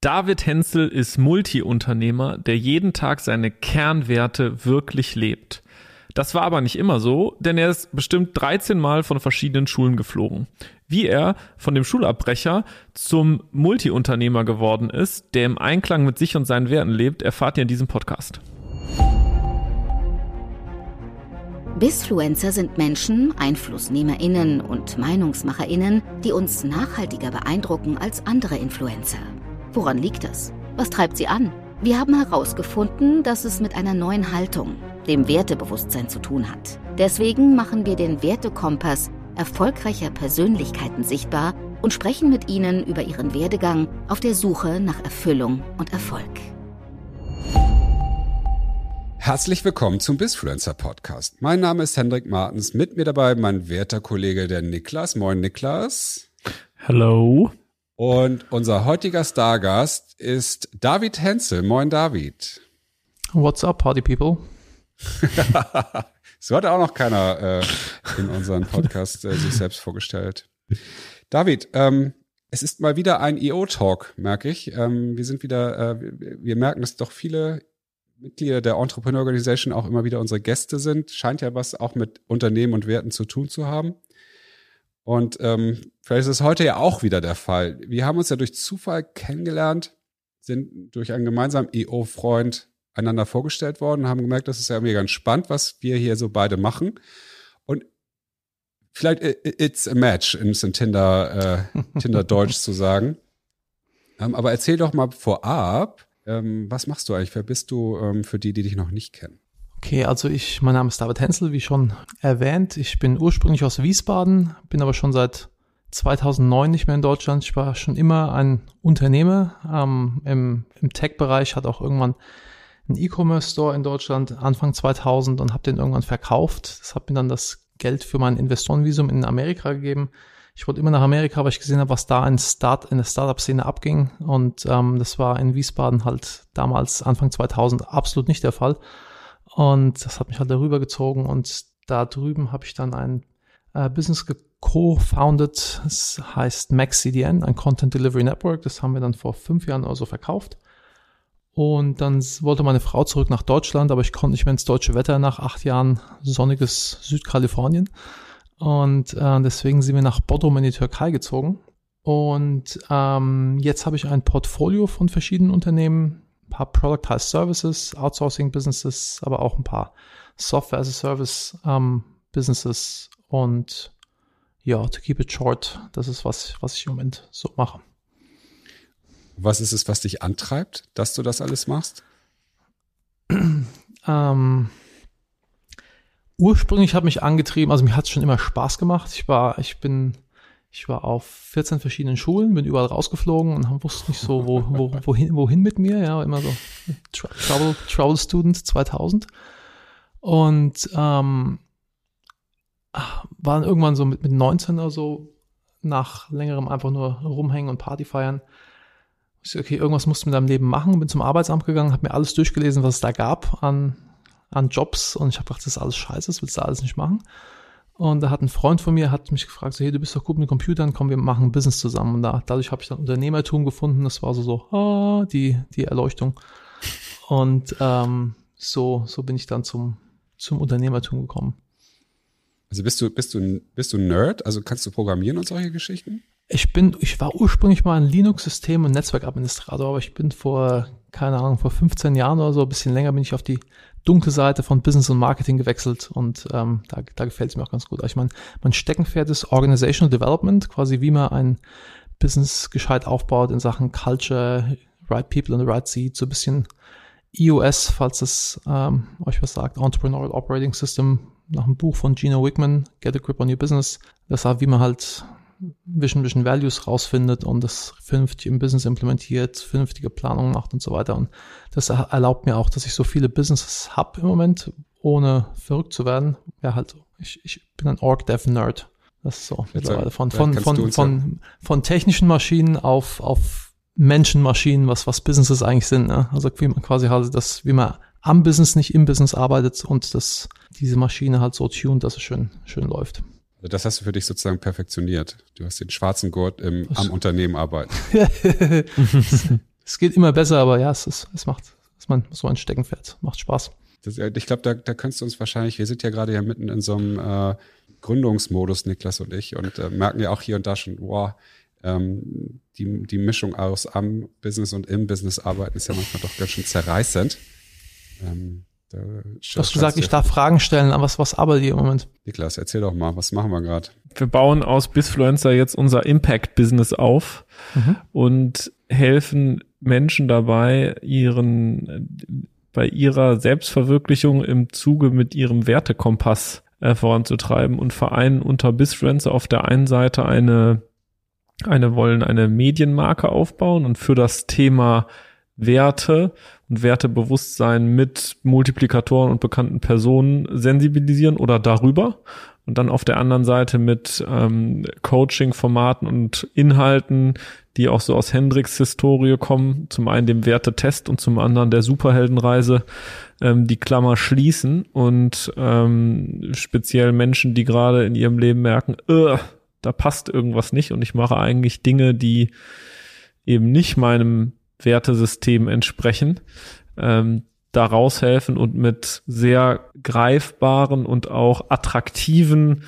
David Henzel ist Multiunternehmer, der jeden Tag seine Kernwerte wirklich lebt. Das war aber nicht immer so, denn er ist bestimmt 13 Mal von verschiedenen Schulen geflogen. Wie er von dem Schulabbrecher zum Multiunternehmer geworden ist, der im Einklang mit sich und seinen Werten lebt, erfahrt ihr in diesem Podcast. Bisfluencer sind Menschen, EinflussnehmerInnen und MeinungsmacherInnen, die uns nachhaltiger beeindrucken als andere Influencer. Woran liegt das? Was treibt sie an? Wir haben herausgefunden, dass es mit einer neuen Haltung, dem Wertebewusstsein zu tun hat. Deswegen machen wir den Wertekompass erfolgreicher Persönlichkeiten sichtbar und sprechen mit ihnen über ihren Werdegang auf der Suche nach Erfüllung und Erfolg. Herzlich willkommen zum Bisfluencer Podcast. Mein Name ist Hendrik Martens, mit mir dabei mein werter Kollege der Niklas. Moin Niklas. Hello. Und unser heutiger Stargast ist David Henzel. Moin David. What's up, Party People? so hat auch noch keiner äh, in unserem Podcast äh, sich selbst vorgestellt. David, ähm, es ist mal wieder ein EO-Talk, merke ich. Ähm, wir sind wieder, äh, wir merken, dass doch viele Mitglieder der Entrepreneur Organization auch immer wieder unsere Gäste sind. Scheint ja was auch mit Unternehmen und Werten zu tun zu haben. Und ähm, vielleicht ist es heute ja auch wieder der Fall. Wir haben uns ja durch Zufall kennengelernt, sind durch einen gemeinsamen EO-Freund einander vorgestellt worden, haben gemerkt, das ist ja irgendwie ganz spannend, was wir hier so beide machen. Und vielleicht it's a match, in Tinder, äh, Tinder Deutsch zu sagen. Ähm, aber erzähl doch mal vorab, ähm, was machst du eigentlich? Wer bist du ähm, für die, die dich noch nicht kennen? Okay, also ich, mein Name ist David Hensel, wie schon erwähnt. Ich bin ursprünglich aus Wiesbaden, bin aber schon seit 2009 nicht mehr in Deutschland. Ich war schon immer ein Unternehmer ähm, im, im Tech-Bereich, hatte auch irgendwann einen E-Commerce-Store in Deutschland Anfang 2000 und habe den irgendwann verkauft. Das hat mir dann das Geld für mein Investorenvisum in Amerika gegeben. Ich wollte immer nach Amerika, weil ich gesehen habe, was da in, Start, in der Startup-Szene abging. Und ähm, das war in Wiesbaden halt damals Anfang 2000 absolut nicht der Fall. Und das hat mich halt darüber gezogen und da drüben habe ich dann ein äh, Business co-founded, es heißt MaxCDN, ein Content Delivery Network. Das haben wir dann vor fünf Jahren oder so verkauft. Und dann wollte meine Frau zurück nach Deutschland, aber ich konnte nicht mehr ins deutsche Wetter nach acht Jahren sonniges Südkalifornien. Und äh, deswegen sind wir nach Bodrum in die Türkei gezogen. Und ähm, jetzt habe ich ein Portfolio von verschiedenen Unternehmen, ein paar Productized Services, Outsourcing Businesses, aber auch ein paar Software as a Service ähm, Businesses und ja, to keep it short, das ist was, was ich im Moment so mache. Was ist es, was dich antreibt, dass du das alles machst? ähm, ursprünglich hat mich angetrieben, also mir hat es schon immer Spaß gemacht. Ich war, ich bin ich war auf 14 verschiedenen Schulen, bin überall rausgeflogen und wusste nicht so, wo, wo, wohin, wohin mit mir, ja, immer so Travel, Travel Student 2000. Und ähm, dann irgendwann so mit, mit 19 oder so, nach längerem einfach nur rumhängen und Party feiern. Ich so, okay, irgendwas musst du mit deinem Leben machen. Bin zum Arbeitsamt gegangen, habe mir alles durchgelesen, was es da gab an, an Jobs und ich habe gedacht, das ist alles scheiße, das willst du alles nicht machen. Und da hat ein Freund von mir, hat mich gefragt, so, hey, du bist doch gut mit Computern, komm, wir machen ein Business zusammen. Und da, dadurch habe ich dann Unternehmertum gefunden. Das war so, so ah, die, die Erleuchtung. Und ähm, so, so bin ich dann zum, zum Unternehmertum gekommen. Also bist du, bist du, bist du Nerd? Also kannst du programmieren und solche Geschichten? Ich bin, ich war ursprünglich mal ein Linux-System und Netzwerkadministrator, aber ich bin vor, keine Ahnung, vor 15 Jahren oder so, ein bisschen länger bin ich auf die dunkle Seite von Business und Marketing gewechselt und ähm, da, da gefällt es mir auch ganz gut. Also ich meine, mein Steckenpferd ist Organizational Development, quasi wie man ein Business gescheit aufbaut in Sachen Culture, Right People in the Right Seat, so ein bisschen EOS, falls es ähm, euch was sagt, Entrepreneurial Operating System, nach einem Buch von Gino Wickman, Get a Grip on Your Business. Das war, wie man halt Vision, Vision Values rausfindet und das vernünftig im Business implementiert, vernünftige Planungen macht und so weiter. Und das erlaubt mir auch, dass ich so viele Businesses habe im Moment, ohne verrückt zu werden. Ja, halt, ich, ich bin ein Org-Dev-Nerd. Das ist so mittlerweile von, von, von, von, von, von technischen Maschinen auf, auf Menschenmaschinen, was, was Businesses eigentlich sind. Ne? Also wie man quasi halt das, wie man am Business, nicht im Business arbeitet und das, diese Maschine halt so tuned, dass es schön, schön läuft. Also das hast du für dich sozusagen perfektioniert. Du hast den schwarzen Gurt im, am Unternehmen arbeiten. es geht immer besser, aber ja, es ist, es macht, es mein, so ein Steckenpferd. Macht Spaß. Das, ich glaube, da, da könntest du uns wahrscheinlich, wir sind ja gerade ja mitten in so einem äh, Gründungsmodus, Niklas und ich, und äh, merken ja auch hier und da schon, wow, ähm, die, die Mischung aus am Business und im Business arbeiten ist ja manchmal doch ganz schön zerreißend. Ähm, da du hast gesagt, ich darf Fragen stellen, aber was, was arbeitet ihr im Moment? Niklas, erzähl doch mal, was machen wir gerade? Wir bauen aus Bisfluencer jetzt unser Impact-Business auf mhm. und helfen Menschen dabei, ihren bei ihrer Selbstverwirklichung im Zuge mit ihrem Wertekompass äh, voranzutreiben und vereinen unter Bisfluencer auf der einen Seite eine eine wollen eine Medienmarke aufbauen und für das Thema Werte und Wertebewusstsein mit Multiplikatoren und bekannten Personen sensibilisieren oder darüber. Und dann auf der anderen Seite mit ähm, Coaching-Formaten und Inhalten, die auch so aus Hendricks Historie kommen. Zum einen dem Wertetest und zum anderen der Superheldenreise ähm, die Klammer schließen und ähm, speziell Menschen, die gerade in ihrem Leben merken, da passt irgendwas nicht und ich mache eigentlich Dinge, die eben nicht meinem Wertesystem entsprechen, ähm, da raushelfen und mit sehr greifbaren und auch attraktiven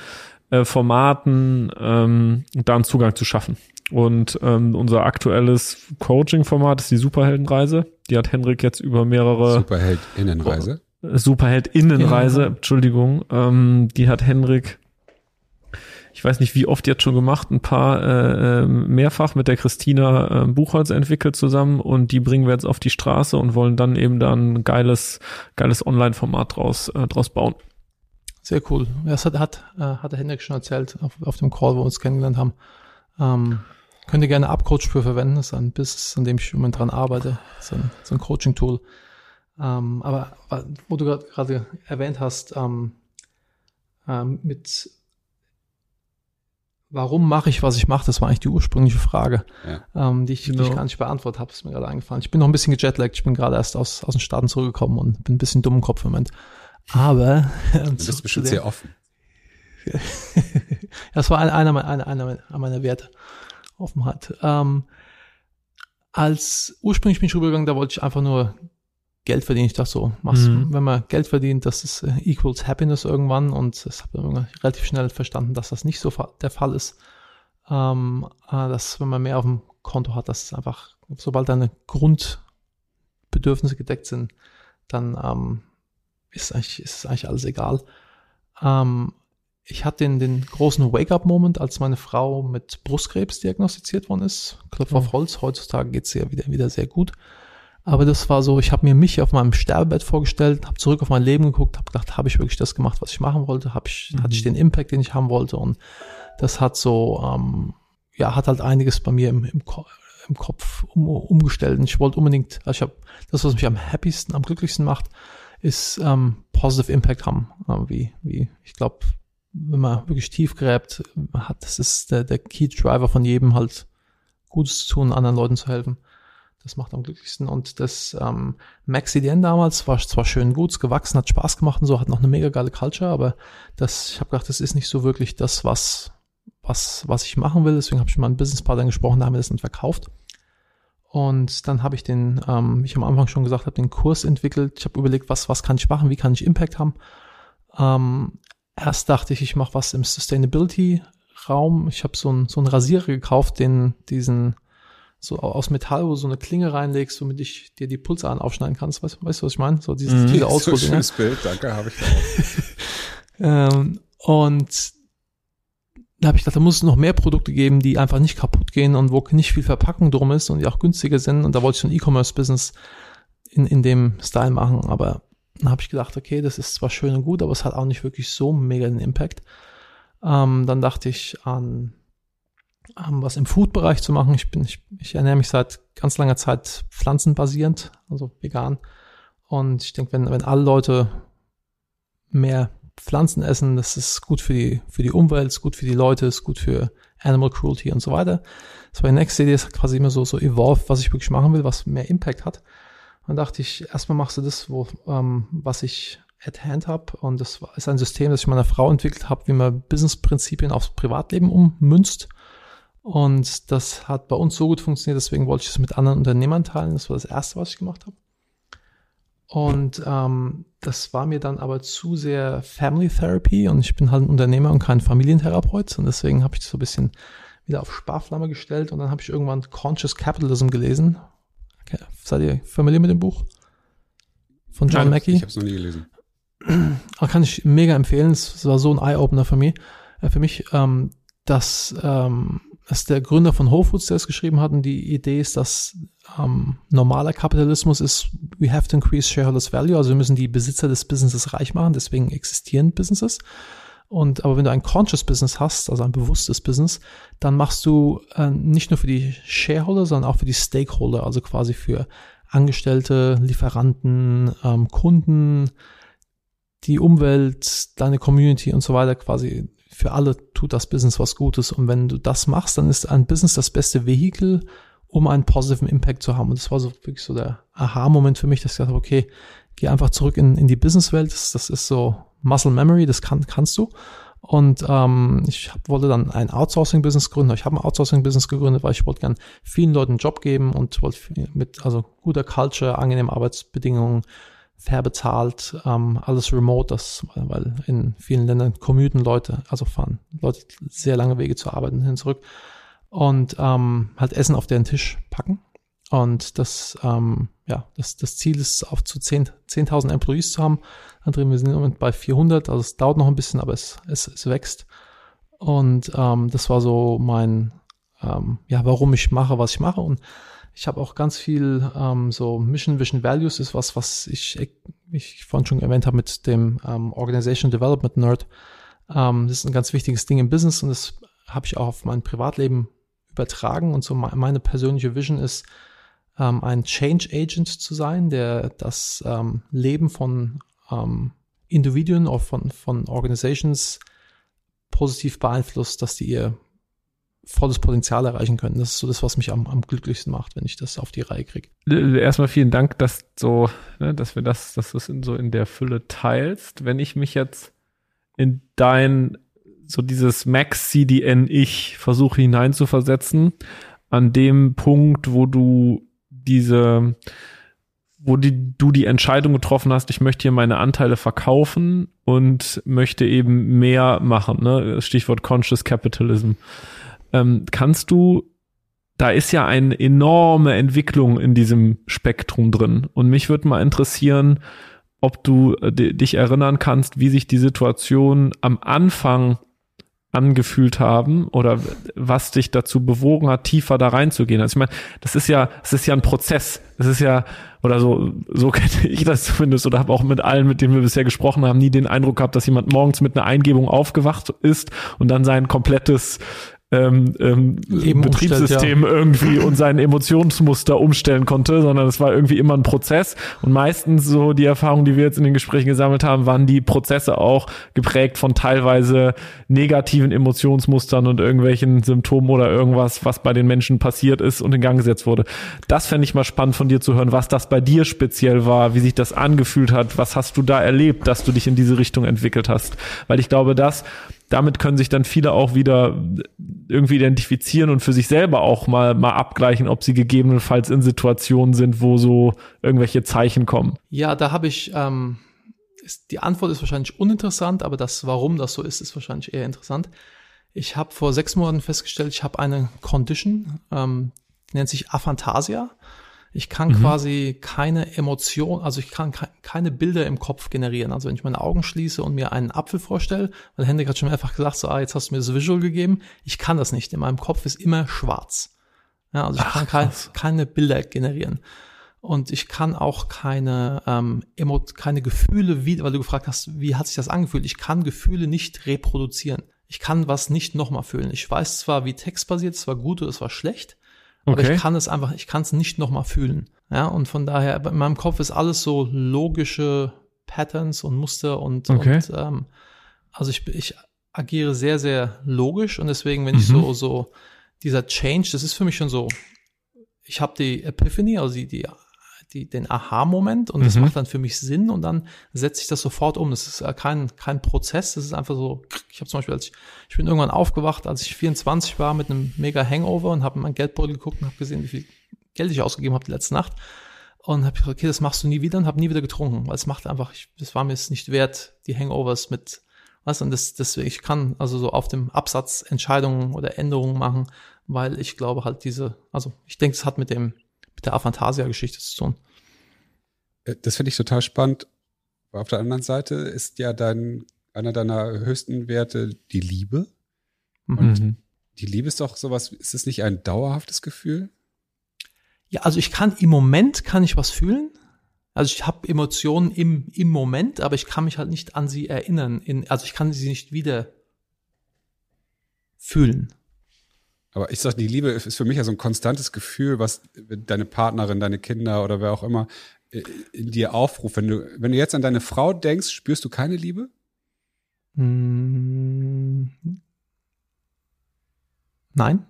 äh, Formaten ähm, da einen Zugang zu schaffen. Und ähm, unser aktuelles Coaching-Format ist die Superheldenreise. Die hat Henrik jetzt über mehrere Superheldinnenreise. Superheldinnenreise. Entschuldigung. Ähm, die hat Henrik ich weiß nicht wie oft jetzt schon gemacht, ein paar äh, ähm, mehrfach mit der Christina äh, Buchholz entwickelt zusammen und die bringen wir jetzt auf die Straße und wollen dann eben dann ein geiles, geiles Online-Format draus, äh, draus bauen. Sehr cool. Das hat, hat, äh, hat der Hendrik schon erzählt auf, auf dem Call, wo wir uns kennengelernt haben. Ähm, könnt ihr gerne Upcoach für verwenden. Das ist ein Business, an dem ich im Moment dran arbeite. Ist ein, so ein Coaching-Tool. Ähm, aber wo du gerade erwähnt hast, ähm, ähm, mit warum mache ich, was ich mache? Das war eigentlich die ursprüngliche Frage, ja. ähm, die, ich, genau. die ich genau. gar nicht beantwortet habe. Ist mir gerade eingefallen. Ich bin noch ein bisschen gejetlaggt. Ich bin gerade erst aus, aus den Staaten zurückgekommen und bin ein bisschen dumm im Kopf im Moment. Aber ähm, du bist bestimmt sehr offen. das war einer, einer, einer, einer meiner Werte. Offenheit. Ähm, als ursprünglich bin ich rübergegangen, da wollte ich einfach nur Geld verdienen. Ich dachte so, mhm. wenn man Geld verdient, das ist äh, equals happiness irgendwann und ich habe relativ schnell verstanden, dass das nicht so der Fall ist. Ähm, äh, dass wenn man mehr auf dem Konto hat, dass es einfach, sobald deine Grundbedürfnisse gedeckt sind, dann ähm, ist, eigentlich, ist eigentlich alles egal. Ähm, ich hatte den, den großen Wake-up-Moment, als meine Frau mit Brustkrebs diagnostiziert worden ist. Klopf auf mhm. Holz, heutzutage geht es ihr wieder, wieder sehr gut. Aber das war so, ich habe mir mich auf meinem Sterbebett vorgestellt, habe zurück auf mein Leben geguckt, habe gedacht, habe ich wirklich das gemacht, was ich machen wollte? Hab ich, mhm. Hatte ich den Impact, den ich haben wollte? Und das hat so, ähm, ja, hat halt einiges bei mir im, im, im Kopf um, umgestellt. Und ich wollte unbedingt, also ich habe das, was mich am happiesten, am glücklichsten macht, ist ähm, positive Impact haben. Äh, wie, wie, ich glaube, wenn man wirklich tief gräbt, hat, das ist der, der Key Driver von jedem halt Gutes zu tun, anderen Leuten zu helfen. Das macht am glücklichsten. Und das ähm, MaxCDN damals war zwar schön gut, gewachsen, hat Spaß gemacht und so, hat noch eine mega geile Culture, aber das, ich habe gedacht, das ist nicht so wirklich das, was, was, was ich machen will. Deswegen habe ich mit meinem Businesspartner gesprochen, da haben wir das dann verkauft. Und dann habe ich den, ähm, wie ich am Anfang schon gesagt habe, den Kurs entwickelt. Ich habe überlegt, was, was kann ich machen, wie kann ich Impact haben. Ähm, erst dachte ich, ich mache was im Sustainability-Raum. Ich habe so ein so einen Rasierer gekauft, den diesen so aus Metall, wo du so eine Klinge reinlegst, womit ich dir die Pulsadern aufschneiden kannst. Weißt, weißt du, was ich meine? So dieses mm, viele so schönes Bild, danke, habe ich auch. ähm, und da habe ich gedacht, da muss es noch mehr Produkte geben, die einfach nicht kaputt gehen und wo nicht viel Verpackung drum ist und die auch günstiger sind. Und da wollte ich so ein E-Commerce-Business in, in dem Style machen. Aber dann habe ich gedacht, okay, das ist zwar schön und gut, aber es hat auch nicht wirklich so mega den Impact. Ähm, dann dachte ich an ähm, was im Food-Bereich zu machen. Ich bin, ich, ich ernähre mich seit ganz langer Zeit pflanzenbasierend, also vegan. Und ich denke, wenn, wenn alle Leute mehr Pflanzen essen, das ist gut für die, für die Umwelt, ist gut für die Leute, ist gut für Animal Cruelty und so weiter. Das war die nächste Idee, ist quasi immer so, so evolve, was ich wirklich machen will, was mehr Impact hat. Dann dachte ich, erstmal machst du das, wo, ähm, was ich at hand habe. Und das ist ein System, das ich meiner Frau entwickelt habe, wie man Business-Prinzipien aufs Privatleben ummünzt Und das hat bei uns so gut funktioniert, deswegen wollte ich es mit anderen Unternehmern teilen. Das war das Erste, was ich gemacht habe. Und ähm, das war mir dann aber zu sehr Family Therapy und ich bin halt ein Unternehmer und kein Familientherapeut und deswegen habe ich das so ein bisschen wieder auf Sparflamme gestellt und dann habe ich irgendwann Conscious Capitalism gelesen. Okay. Seid ihr familiar mit dem Buch? Von John Nein, Mackey? Ich habe es noch nie gelesen. Kann ich mega empfehlen. Es war so ein Eye-Opener für mich. Äh, für mich, ähm, dass ähm, ist der Gründer von Whole Foods, der es geschrieben hat. Und die Idee ist, dass ähm, normaler Kapitalismus ist, we have to increase shareholders value. Also wir müssen die Besitzer des Businesses reich machen. Deswegen existieren Businesses. Und aber wenn du ein conscious Business hast, also ein bewusstes Business, dann machst du äh, nicht nur für die Shareholder, sondern auch für die Stakeholder, also quasi für Angestellte, Lieferanten, ähm, Kunden, die Umwelt, deine Community und so weiter quasi für alle tut das Business was Gutes. Und wenn du das machst, dann ist ein Business das beste Vehikel, um einen positiven Impact zu haben. Und das war so wirklich so der Aha-Moment für mich, dass ich gesagt habe, okay, geh einfach zurück in, in die Businesswelt. Das, das ist so Muscle Memory, das kann, kannst du. Und ähm, ich hab, wollte dann ein Outsourcing-Business gründen. Ich habe ein Outsourcing-Business gegründet, weil ich wollte gern vielen Leuten einen Job geben und wollte mit also guter Culture, angenehmen Arbeitsbedingungen, fair bezahlt, ähm, alles remote, das, weil in vielen Ländern commuten Leute, also fahren Leute sehr lange Wege zur Arbeit und hin zurück und ähm, halt Essen auf deren Tisch packen. Und das, ähm, ja, das, das Ziel ist, auf zu 10.000 10 Employees zu haben. André, wir sind im Moment bei 400, also es dauert noch ein bisschen, aber es, es, es wächst. Und ähm, das war so mein, ähm, ja, warum ich mache, was ich mache. Und ich habe auch ganz viel ähm, so Mission, Vision, Values ist was, was ich, ich vorhin schon erwähnt habe mit dem ähm, Organization Development Nerd. Ähm, das ist ein ganz wichtiges Ding im Business und das habe ich auch auf mein Privatleben übertragen. Und so meine persönliche Vision ist, ähm, ein Change Agent zu sein, der das ähm, Leben von ähm, Individuen oder von, von Organizations positiv beeinflusst, dass die ihr volles Potenzial erreichen können. Das ist so das, was mich am, am glücklichsten macht, wenn ich das auf die Reihe kriege. Erstmal vielen Dank, dass so, ne, dass wir das, dass du es in, so in der Fülle teilst. Wenn ich mich jetzt in dein so dieses Max CDN Ich versuche hineinzuversetzen, an dem Punkt, wo du diese, wo die, du die Entscheidung getroffen hast, ich möchte hier meine Anteile verkaufen und möchte eben mehr machen, ne? Stichwort Conscious Capitalism. Ähm, kannst du, da ist ja eine enorme Entwicklung in diesem Spektrum drin. Und mich würde mal interessieren, ob du äh, dich erinnern kannst, wie sich die Situation am Anfang angefühlt haben oder was dich dazu bewogen hat, tiefer da reinzugehen. Also ich meine, das ist ja, es ist ja ein Prozess. Es ist ja, oder so, so kenne ich das zumindest oder habe auch mit allen, mit denen wir bisher gesprochen haben, nie den Eindruck gehabt, dass jemand morgens mit einer Eingebung aufgewacht ist und dann sein komplettes ähm, ähm, Betriebssystem ja. irgendwie und sein Emotionsmuster umstellen konnte, sondern es war irgendwie immer ein Prozess. Und meistens so die Erfahrungen, die wir jetzt in den Gesprächen gesammelt haben, waren die Prozesse auch geprägt von teilweise negativen Emotionsmustern und irgendwelchen Symptomen oder irgendwas, was bei den Menschen passiert ist und in Gang gesetzt wurde. Das fände ich mal spannend von dir zu hören, was das bei dir speziell war, wie sich das angefühlt hat, was hast du da erlebt, dass du dich in diese Richtung entwickelt hast. Weil ich glaube, das damit können sich dann viele auch wieder irgendwie identifizieren und für sich selber auch mal, mal abgleichen, ob sie gegebenenfalls in Situationen sind, wo so irgendwelche Zeichen kommen. Ja, da habe ich, ähm, ist, die Antwort ist wahrscheinlich uninteressant, aber das, warum das so ist, ist wahrscheinlich eher interessant. Ich habe vor sechs Monaten festgestellt, ich habe eine Condition, ähm, die nennt sich Aphantasia. Ich kann mhm. quasi keine Emotion, also ich kann keine Bilder im Kopf generieren. Also wenn ich meine Augen schließe und mir einen Apfel vorstelle, weil Hendrik hat schon mehrfach gesagt, so, ah, jetzt hast du mir das Visual gegeben. Ich kann das nicht. In meinem Kopf ist immer schwarz. Ja, also ich Ach, kann kein, keine Bilder generieren. Und ich kann auch keine, ähm, Emo keine Gefühle, wie, weil du gefragt hast, wie hat sich das angefühlt? Ich kann Gefühle nicht reproduzieren. Ich kann was nicht nochmal fühlen. Ich weiß zwar, wie textbasiert, es war gut oder es war schlecht, Okay. Aber ich kann es einfach, ich kann es nicht nochmal fühlen. Ja, und von daher, in meinem Kopf ist alles so logische Patterns und Muster und, okay. und ähm, also ich, ich agiere sehr, sehr logisch und deswegen, wenn mhm. ich so, so, dieser Change, das ist für mich schon so, ich habe die Epiphany, also die, die, die, den Aha-Moment und das macht dann für mich Sinn und dann setze ich das sofort um. Das ist kein, kein Prozess, das ist einfach so, ich habe zum Beispiel, als ich, ich bin irgendwann aufgewacht, als ich 24 war mit einem mega Hangover und habe in mein Geldbeutel geguckt und habe gesehen, wie viel Geld ich ausgegeben habe die letzte Nacht. Und habe gesagt, okay, das machst du nie wieder und habe nie wieder getrunken, weil es macht einfach, ich, das war mir es nicht wert, die Hangovers mit, was und das, das, ich kann also so auf dem Absatz Entscheidungen oder Änderungen machen, weil ich glaube halt diese, also ich denke, es hat mit dem, mit der Aphantasia-Geschichte zu tun. Äh, das finde ich total spannend. Auf der anderen Seite ist ja dein, einer deiner höchsten Werte die Liebe. Und Mhm. die Liebe ist doch sowas, ist es nicht ein dauerhaftes Gefühl? Ja, also ich kann im Moment kann ich was fühlen. Also ich habe Emotionen im, im Moment, aber ich kann mich halt nicht an sie erinnern. In, also ich kann sie nicht wieder fühlen. Aber ich sag, die Liebe ist für mich ja so ein konstantes Gefühl, was deine Partnerin, deine Kinder oder wer auch immer äh, in dir aufruft. Wenn du, wenn du jetzt an deine Frau denkst, spürst du keine Liebe? Hm, nein.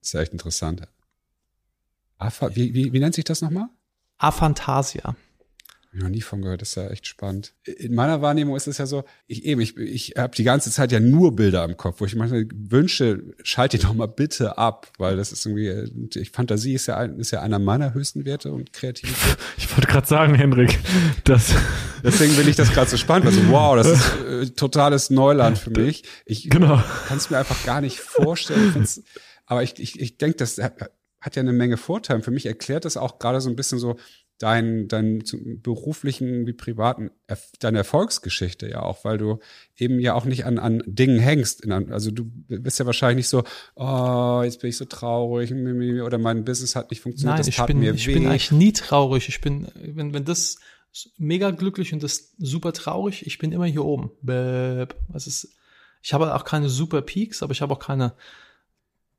Das ist ja echt interessant. Wie, wie, wie nennt sich das nochmal? Aphantasia. Ich noch nie von gehört, das ist ja echt spannend. In meiner Wahrnehmung ist es ja so, ich eben, ich, ich habe die ganze Zeit ja nur Bilder im Kopf, wo ich manchmal wünsche, schalte die doch mal bitte ab, weil das ist irgendwie, äh, ich, Fantasie ist ja, ein, ist ja einer meiner höchsten Werte und Kreativität. Ich wollte gerade sagen, Henrik, dass Deswegen bin ich das gerade so spannend, also wow, das ist äh, totales Neuland für mich. Ich Genau. kann es mir einfach gar nicht vorstellen. Aber ich, ich, ich denke, das hat ja eine Menge Vorteile. Für mich erklärt das auch gerade so ein bisschen so dein, dein zum beruflichen wie privaten, deine Erfolgsgeschichte ja auch, weil du eben ja auch nicht an, an Dingen hängst. Also du bist ja wahrscheinlich nicht so, oh, jetzt bin ich so traurig oder mein Business hat nicht funktioniert, Nein, das ich bin, mir ich weh. bin eigentlich nie traurig. Ich bin, wenn, wenn das mega glücklich und das super traurig, ich bin immer hier oben. Es ist, ich habe auch keine super Peaks, aber ich habe auch keine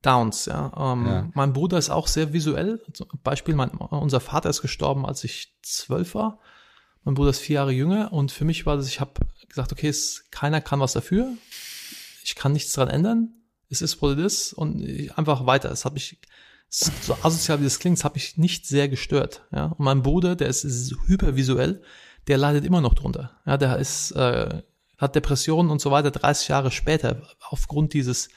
Downs, ja. Ähm, Ja. Mein Bruder ist auch sehr visuell. Zum Beispiel, mein, unser Vater ist gestorben, als ich zwölf war. Mein Bruder ist vier Jahre jünger und für mich war das, ich habe gesagt, okay, es, keiner kann was dafür. Ich kann nichts dran ändern. Es ist, what it is und ich, einfach weiter. Es hat mich, so asozial wie das klingt, es hat mich nicht sehr gestört. Ja? Und mein Bruder, der ist, ist hypervisuell, der leidet immer noch drunter. Ja, der ist, äh, hat Depressionen und so weiter 30 Jahre später aufgrund dieses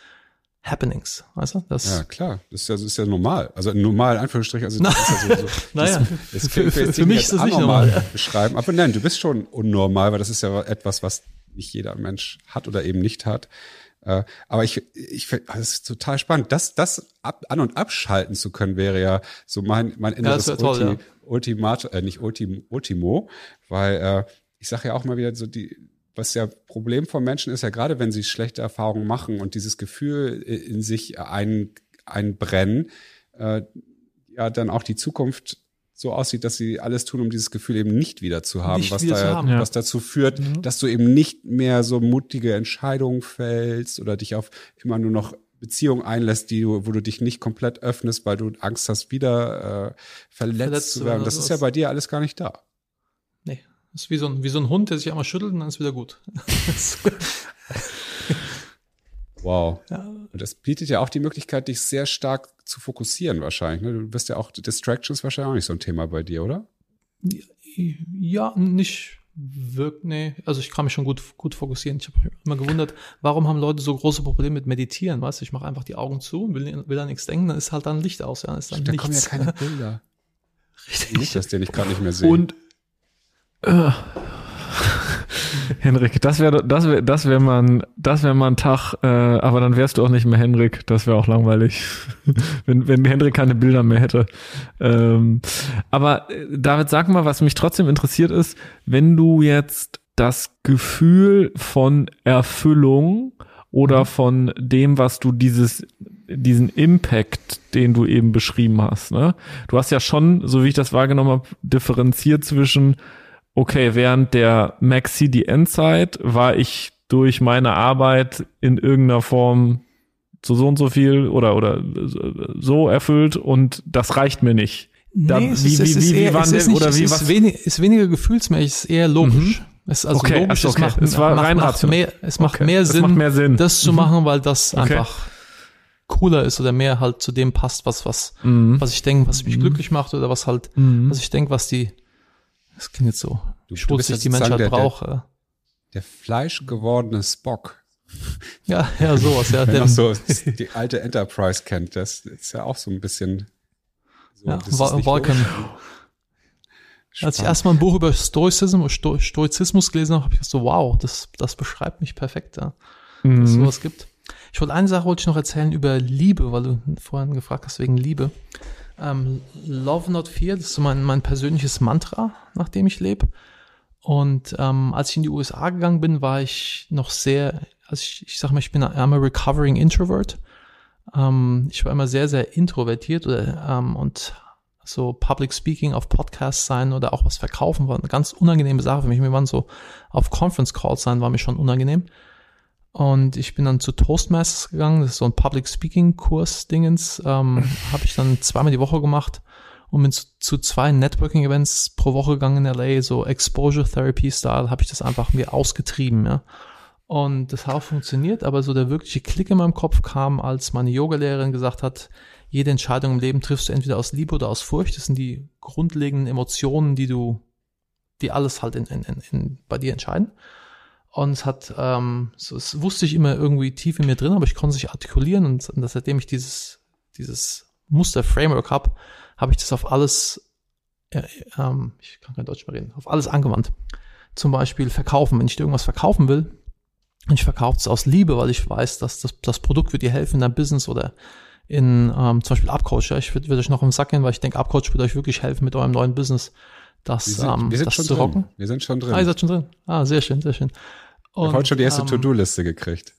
Happenings. Weißt du? Das, Ja, klar. Das ist ja, das ist ja normal. Also normal, in Anführungsstrichen. Also, das ist ja so, so, Naja, das, das für- für- für mich ist das nicht normal. beschreiben. Aber nein, du bist schon unnormal, weil das ist ja etwas, was nicht jeder Mensch hat oder eben nicht hat. Äh, Aber ich, ich finde, das ist total spannend. Das, das ab, an- und abschalten zu können, wäre ja so mein, mein inneres wär toll, Ulti, Ultimat, äh, nicht Ultim, Ultimo, weil äh, ich sage ja auch mal wieder so die, was ja Problem von Menschen ist ja gerade, wenn sie schlechte Erfahrungen machen und dieses Gefühl äh, in sich ein, einbrennen, äh, ja dann auch die Zukunft so aussieht, dass sie alles tun, um dieses Gefühl eben nicht wieder zu haben, Nicht was, wieder zu da, haben. Ja. was dazu führt, dass du eben nicht mehr so mutige Entscheidungen fällst oder dich auf immer nur noch Beziehungen einlässt, die du, wo du dich nicht komplett öffnest, weil du Angst hast, wieder äh, verletzt, Verletzt zu werden. Das ist ja bei dir alles gar nicht da. Das ist wie so, ein, wie so ein Hund, der sich einmal schüttelt und dann ist wieder gut. Wow. ja, Und das bietet ja auch die Möglichkeit, dich sehr stark zu fokussieren wahrscheinlich. Ne? Du bist ja auch, Distractions wahrscheinlich auch nicht so ein Thema bei dir, oder? Ja, nicht wirkt, nee. Also ich kann mich schon gut, gut fokussieren. Ich habe mich immer gewundert, warum haben Leute so große Probleme mit Meditieren, weißt du? Ich mache einfach die Augen zu und will, will an nichts denken, dann ist halt dann Licht aus, ja, dann ist dann Da nichts. kommen ja keine Bilder. Richtig. Nicht, dass den ich gerade nicht mehr sehe. Und Henrik, das wäre das wäre das wäre mal das wäre mal ein Tag, äh, aber dann wärst du auch nicht mehr Henrik. Das wäre auch langweilig, wenn wenn Henrik keine Bilder mehr hätte. Ähm, aber äh, David, sag mal, was mich trotzdem interessiert ist, wenn du jetzt das Gefühl von Erfüllung oder von dem, was du dieses diesen Impact, den du eben beschrieben hast, ne? Du hast ja schon, so wie ich das wahrgenommen habe, differenziert zwischen okay, während der Maxi die Endzeit war ich durch meine Arbeit in irgendeiner Form so so und so viel oder oder so erfüllt und das reicht mir nicht. Da- Nee, es wie- ist, wie- es ist wie- wie eher, es ist nicht, oder es wie- ist, was- wenig, ist weniger gefühlsmäßig, es ist eher logisch. Mhm. Es ist also Okay, logisch, also es okay, macht, es war macht, rein macht mehr, es macht Okay, mehr es Sinn, macht mehr Sinn. das zu Mhm. machen, weil das Okay. einfach cooler ist oder mehr halt zu dem passt, was, was, Mhm. was ich denke, was mich glücklich macht oder was halt, Mhm. was ich denke, was die, das klingt jetzt so, Du- du schmutzig bist die Menschheit der- der- braucht. äh. Der fleischgewordene Spock. Ja, ja, sowas, ja. Der, noch so die alte Enterprise kennt, das ist ja auch so ein bisschen so, ja, Vulcan. Als ich erstmal ein Buch über Stoizismus, Sto Stoizismus gelesen habe, habe ich gedacht so, wow, das, das beschreibt mich perfekt, ja, dass es Mhm. sowas gibt. Ich wollte eine Sache wollte ich noch erzählen über Liebe, weil du vorhin gefragt hast wegen Liebe. Ähm, Love Not Fear, das ist mein, mein persönliches Mantra, nach dem ich lebe. Und ähm, als ich in die USA gegangen bin, war ich noch sehr, also ich, ich sag mal, ich bin I'm a recovering introvert. Ähm, ich war immer sehr, sehr introvertiert oder, ähm, und so Public Speaking auf Podcasts sein oder auch was verkaufen war eine ganz unangenehme Sache für mich. Mir waren so auf Conference Calls sein, war mir schon unangenehm. Und ich bin dann zu Toastmasters gegangen, das ist so ein Public Speaking Kurs Dingens, ähm, habe ich dann zweimal die Woche gemacht und bin zu, zu zwei Networking Events pro Woche gegangen in LA, so Exposure Therapy Style, habe ich das einfach mir ausgetrieben, ja. Und das hat auch funktioniert, aber so der wirkliche Klick in meinem Kopf kam, als meine Yogalehrerin gesagt hat, jede Entscheidung im Leben triffst du entweder aus Liebe oder aus Furcht. Das sind die grundlegenden Emotionen, die du, die alles halt in, in, in, in bei dir entscheiden. Und es hat, ähm, so, es wusste ich immer irgendwie tief in mir drin, aber ich konnte es nicht artikulieren und, und seitdem ich dieses, dieses Muster-Framework habe, habe ich das auf alles, äh, ähm, ich kann kein Deutsch mehr reden, auf alles angewandt. Zum Beispiel verkaufen. Wenn ich dir irgendwas verkaufen will, und ich verkaufe es aus Liebe, weil ich weiß, dass das, das Produkt wird dir helfen in deinem Business oder in ähm, zum Beispiel Upcoach. Ja, ich würde würd euch noch im Sack gehen, weil ich denke, Upcoach wird euch wirklich helfen mit eurem neuen Business, das, Wir sind, ähm, wir sind das schon zu drin. rocken. Wir sind schon drin. Ah, ihr seid schon drin. Ah, sehr schön, sehr schön. Ich habe heute schon die erste ähm, To-Do-Liste gekriegt.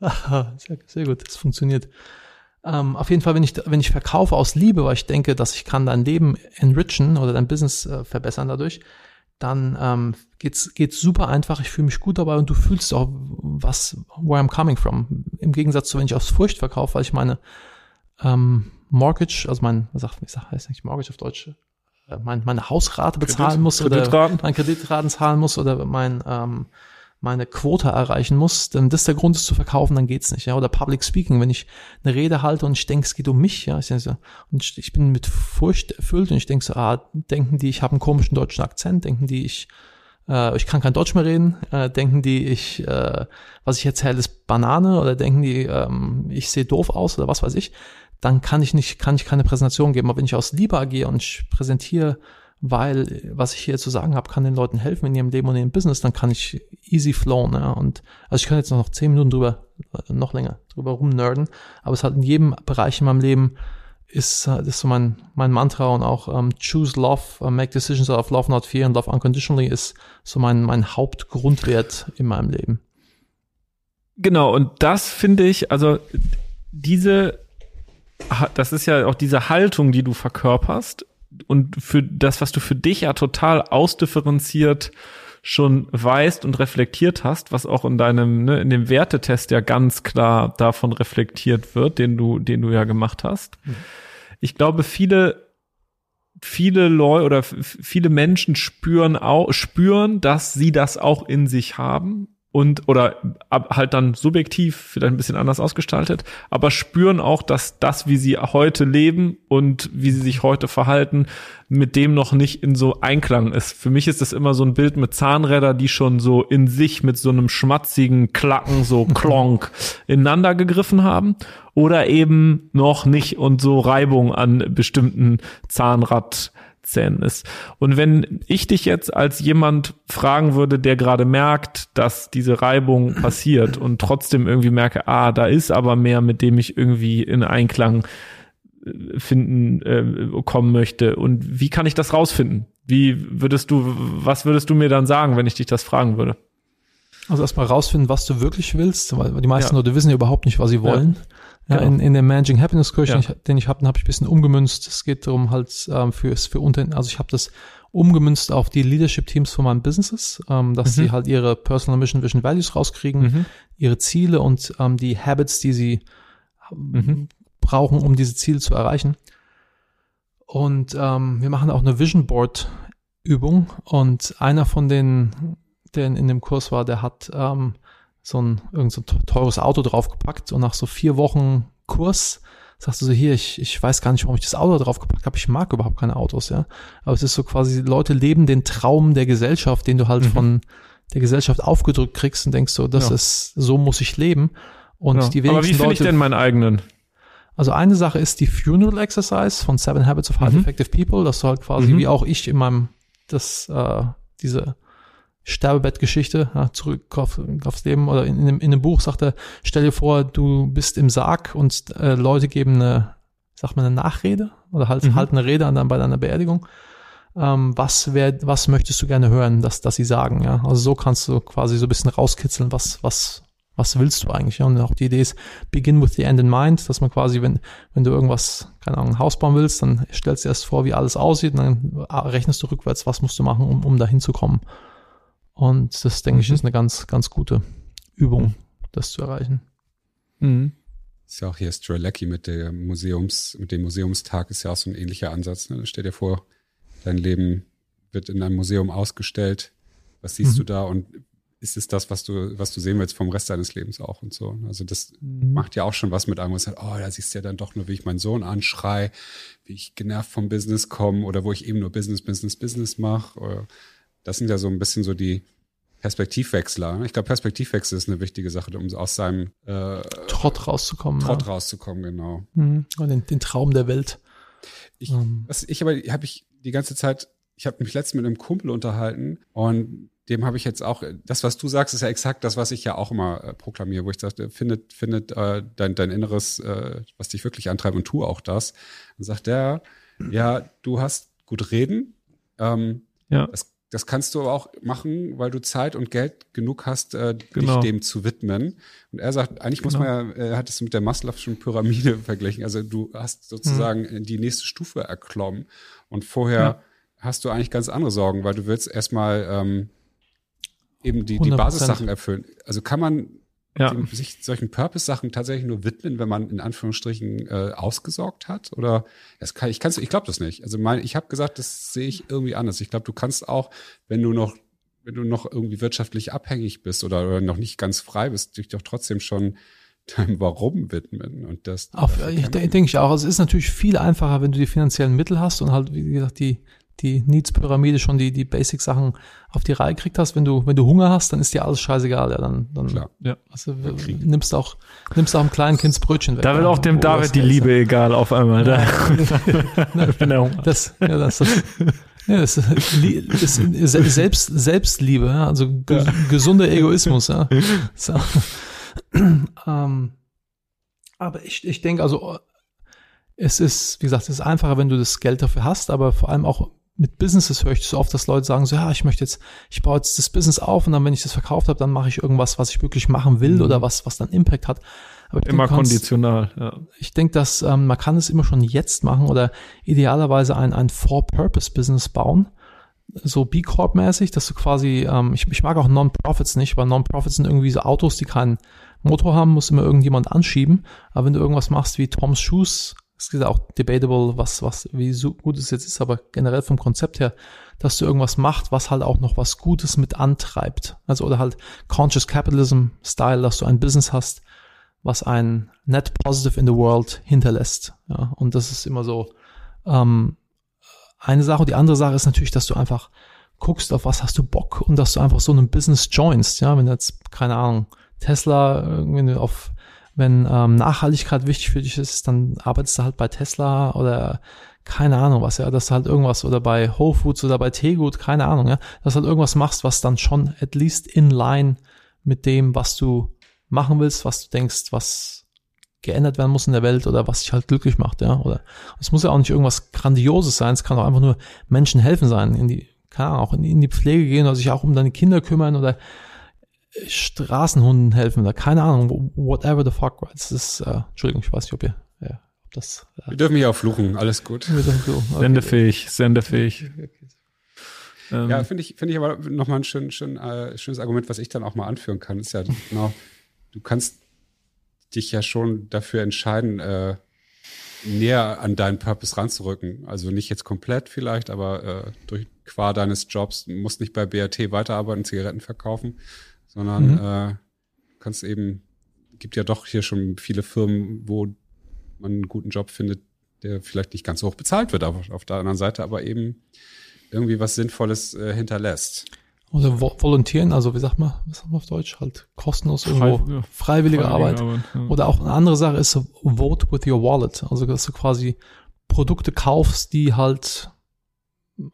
Aha, sehr, sehr gut, das funktioniert. Ähm, auf jeden Fall, wenn ich, wenn ich verkaufe aus Liebe, weil ich denke, dass ich kann dein Leben enrichen oder dein Business äh, verbessern dadurch, dann ähm, geht's, geht's super einfach. Ich fühle mich gut dabei und du fühlst auch, was, where I'm coming from. Im Gegensatz zu, wenn ich aus Furcht verkaufe, weil ich meine ähm, Mortgage, also mein, was sagt, wie sagt, heißt nicht Mortgage auf Deutsch, äh, mein, meine Hausrate bezahlen muss Kreditraten. oder mein Kreditraten zahlen muss oder mein ähm, meine Quote erreichen muss, denn das der Grund ist zu verkaufen, dann geht's nicht, ja. Oder Public Speaking, wenn ich eine Rede halte und ich denke, es geht um mich, ja, ich so, und ich, bin mit Furcht erfüllt und ich denke so, ah, denken die, ich habe einen komischen deutschen Akzent, denken die, ich äh, ich kann kein Deutsch mehr reden, äh, denken die, ich äh, was ich erzähle ist Banane oder denken die, ähm, ich sehe doof aus oder was weiß ich, dann kann ich nicht, kann ich keine Präsentation geben. Aber wenn ich aus Liebe agiere und ich präsentiere weil was ich hier zu sagen habe, kann den Leuten helfen in ihrem Leben und in ihrem Business, dann kann ich easy flowen. Ja. Und also ich kann jetzt noch zehn Minuten drüber, äh, noch länger drüber rumnerden, aber es hat in jedem Bereich in meinem Leben ist, äh, ist so mein, mein Mantra und auch um, choose love, uh, make decisions out of love, not fear and love unconditionally ist so mein, mein Hauptgrundwert in meinem Leben. Genau, und das finde ich, also diese, das ist ja auch diese Haltung, die du verkörperst und für das, was du für dich ja total ausdifferenziert schon weißt und reflektiert hast, was auch in deinem, ne, in dem Wertetest ja ganz klar davon reflektiert wird, den du, den du ja gemacht hast. Ich glaube, viele viele Leute oder viele Menschen spüren auch, spüren, dass sie das auch in sich haben und oder ab, halt dann subjektiv vielleicht ein bisschen anders ausgestaltet, aber spüren auch, dass das, wie sie heute leben und wie sie sich heute verhalten, mit dem noch nicht in so Einklang ist. Für mich ist das immer so ein Bild mit Zahnräder, die schon so in sich mit so einem schmatzigen Klacken, so klonk, ineinander gegriffen haben oder eben noch nicht und so Reibung an bestimmten Zahnradzähnen ist. Und wenn ich dich jetzt als jemand fragen würde, der gerade merkt, dass diese Reibung passiert und trotzdem irgendwie merke, ah, da ist aber mehr, mit dem ich irgendwie in Einklang äh, finden äh, kommen möchte und wie kann ich das rausfinden? Wie würdest du was würdest du mir dann sagen, wenn ich dich das fragen würde? Also erstmal rausfinden, was du wirklich willst, weil die meisten Ja. Leute wissen ja überhaupt nicht, was sie wollen. Ja, Genau. in, in dem Managing Happiness Coach, Ja. den ich, den ich habe, ich ein bisschen umgemünzt. Es geht darum halt ähm, für für Unternehmen, also ich habe das umgemünzt auf die Leadership Teams von meinen Businesses, ähm, dass Mhm. sie halt ihre Personal Mission, Vision, Values rauskriegen, ihre Ziele und ähm, die Habits, die sie Mhm. brauchen, um diese Ziele zu erreichen. Und ähm, wir machen auch eine Vision Board Übung und einer von den, der in dem Kurs war, der hat ähm, so ein, irgend so ein teures Auto draufgepackt und nach so vier Wochen Kurs sagst du so, hier, ich, ich weiß gar nicht, warum ich das Auto drauf gepackt habe, ich mag überhaupt keine Autos, ja. Aber es ist so quasi, Leute leben den Traum der Gesellschaft, den du halt mhm. von der Gesellschaft aufgedrückt kriegst und denkst so, das ja. ist, so muss ich leben. Und ja. die wenigsten Aber wie finde ich denn meinen eigenen? Also eine Sache ist die Funeral Exercise von Seven Habits of Highly mhm. Effective People, dass du halt quasi, mhm. wie auch ich in meinem, das, äh, diese Sterbebettgeschichte, ja, zurück auf, aufs Leben oder in, in, in einem Buch sagt er, stell dir vor, du bist im Sarg und äh, Leute geben eine, sag mal, eine Nachrede oder halt, mhm. halt eine Rede an, bei deiner Beerdigung. Ähm, was wär, was möchtest du gerne hören, dass, dass sie sagen, ja? Also so kannst du quasi so ein bisschen rauskitzeln, was, was, was willst du eigentlich? Ja? Und auch die Idee ist, begin with the end in mind, dass man quasi, wenn, wenn du irgendwas, keine Ahnung, ein Haus bauen willst, dann stellst du erst vor, wie alles aussieht und dann rechnest du rückwärts, was musst du machen, um, um da hinzukommen. Und das, denke mhm. ich, ist eine ganz, ganz gute Übung, das zu erreichen. Mhm. Ist ja auch hier Strzelecki mit der Museums, mit dem Museumstag ist ja auch so ein ähnlicher Ansatz. Ne? Stell dir vor, dein Leben wird in einem Museum ausgestellt. Was siehst mhm. du da und ist es das, was du, was du sehen willst vom Rest deines Lebens auch und so. Also das mhm. macht ja auch schon was mit einem, wo es sagt, oh, da siehst du ja dann doch nur, wie ich meinen Sohn anschrei, wie ich genervt vom Business komme oder wo ich eben nur Business, Business, Business mache das sind ja so ein bisschen so die Perspektivwechsler. Ich glaube, Perspektivwechsel ist eine wichtige Sache, um aus seinem äh, Trott rauszukommen. Trott ja. rauszukommen, genau. Mhm. Den, den, Traum der Welt. Ich, um. Ähm. was ich aber habe ich die ganze Zeit, ich habe mich letztens mit einem Kumpel unterhalten und dem habe ich jetzt auch, das, was du sagst, ist ja exakt das, was ich ja auch immer äh, proklamiere, wo ich sagte, findet, findet äh, dein, dein Inneres, äh, was dich wirklich antreibt und tu auch das. Und sagt der, ja, du hast gut reden, ähm, ja. das das kannst du aber auch machen, weil du Zeit und Geld genug hast, äh, genau. dich dem zu widmen. Und er sagt, eigentlich genau. muss man ja, er hat es mit der Maslow'schen Pyramide verglichen. Also du hast sozusagen mhm. die nächste Stufe erklommen und vorher ja. hast du eigentlich ganz andere Sorgen, weil du willst erstmal ähm, eben die, die Basissachen erfüllen. Also kann man ja. dem, sich solchen Purpose-Sachen tatsächlich nur widmen, wenn man in Anführungsstrichen äh, ausgesorgt hat? Oder das kann, ich kann's, ich glaube das nicht. Also mein, ich habe gesagt, das sehe ich irgendwie anders. Ich glaube, du kannst auch, wenn du noch, wenn du noch irgendwie wirtschaftlich abhängig bist oder, oder noch nicht ganz frei bist, dich doch trotzdem schon deinem Warum widmen und das. Auf, ich denke ich auch. Es ist natürlich viel einfacher, wenn du die finanziellen Mittel hast und halt, wie gesagt, die, die Needs-Pyramide schon die, die Basic-Sachen auf die Reihe gekriegt hast. Wenn du, wenn du Hunger hast, dann ist dir alles scheißegal. Ja, dann, dann Klar. Ja. Also, nimmst auch, nimmst auch einem kleinen Kind Brötchen weg. Da wird auch dem David die Liebe ist. egal auf einmal. Da. das, ja, das, das, ja, das ist, ist Selbst, Selbstliebe, also ge gesunder Egoismus. Ja. So. ähm, aber ich, ich denke, also es ist, wie gesagt, es ist einfacher, wenn du das Geld dafür hast, aber vor allem auch mit Businesses höre ich so oft, dass Leute sagen so, ja, ich möchte jetzt, ich baue jetzt das Business auf und dann, wenn ich das verkauft habe, dann mache ich irgendwas, was ich wirklich machen will mhm. oder was, was dann Impact hat. Aber immer denk, konditional, ja. Ich denke, dass ähm, man kann es immer schon jetzt machen oder idealerweise ein, ein For-Purpose-Business bauen. So B Corp-mäßig, dass du quasi, ähm, ich, ich mag auch Non-Profits nicht, weil Non-Profits sind irgendwie so Autos, die keinen Motor haben, muss immer irgendjemand anschieben. Aber wenn du irgendwas machst wie Tom's Shoes es ist auch debatable, was, was, wie so gut es jetzt ist, aber generell vom Konzept her, dass du irgendwas machst, was halt auch noch was Gutes mit antreibt. Also, oder halt Conscious Capitalism Style, dass du ein Business hast, was ein Net Positive in the World hinterlässt. Ja, und das ist immer so, ähm, eine Sache. Die andere Sache ist natürlich, dass du einfach guckst, auf was hast du Bock und dass du einfach so ein Business joinst. Ja, wenn jetzt, keine Ahnung, Tesla, du auf wenn ähm, Nachhaltigkeit wichtig für dich ist, dann arbeitest du halt bei Tesla oder keine Ahnung was, ja, dass du halt irgendwas oder bei Whole Foods oder bei Teegut, keine Ahnung, ja, dass du halt irgendwas machst, was dann schon at least in line mit dem, was du machen willst, was du denkst, was geändert werden muss in der Welt oder was dich halt glücklich macht, ja, oder es muss ja auch nicht irgendwas Grandioses sein, es kann auch einfach nur Menschen helfen sein, in die, keine Ahnung, auch in, in die Pflege gehen oder sich auch um deine Kinder kümmern oder Straßenhunden helfen oder keine Ahnung, whatever the fuck. Das ist, äh, Entschuldigung, ich weiß nicht, ob ihr, ja, ob das. Äh, Wir dürfen hier auch fluchen, alles gut. Wir dürfen fluchen. Okay. Sendefähig, sendefähig. Okay, okay. Ähm, ja, finde ich, finde ich aber nochmal ein schön, schön, äh, schönes Argument, was ich dann auch mal anführen kann, ist ja genau, du kannst dich ja schon dafür entscheiden, äh, näher an deinen Purpose ranzurücken. Also nicht jetzt komplett vielleicht, aber äh, durch qua deines Jobs, musst nicht bei BRT weiterarbeiten, Zigaretten verkaufen, sondern mhm. äh, kannst eben, gibt ja doch hier schon viele Firmen, wo man einen guten Job findet, der vielleicht nicht ganz so hoch bezahlt wird auf, auf der anderen Seite, aber eben irgendwie was Sinnvolles äh, hinterlässt. Oder volontieren, also wie sagt man, was sagt man auf Deutsch? Halt kostenlos irgendwo Frei, ja. freiwillige, freiwillige, Arbeit. Arbeit ja. Oder auch eine andere Sache ist Vote with your wallet. Also dass du quasi Produkte kaufst, die halt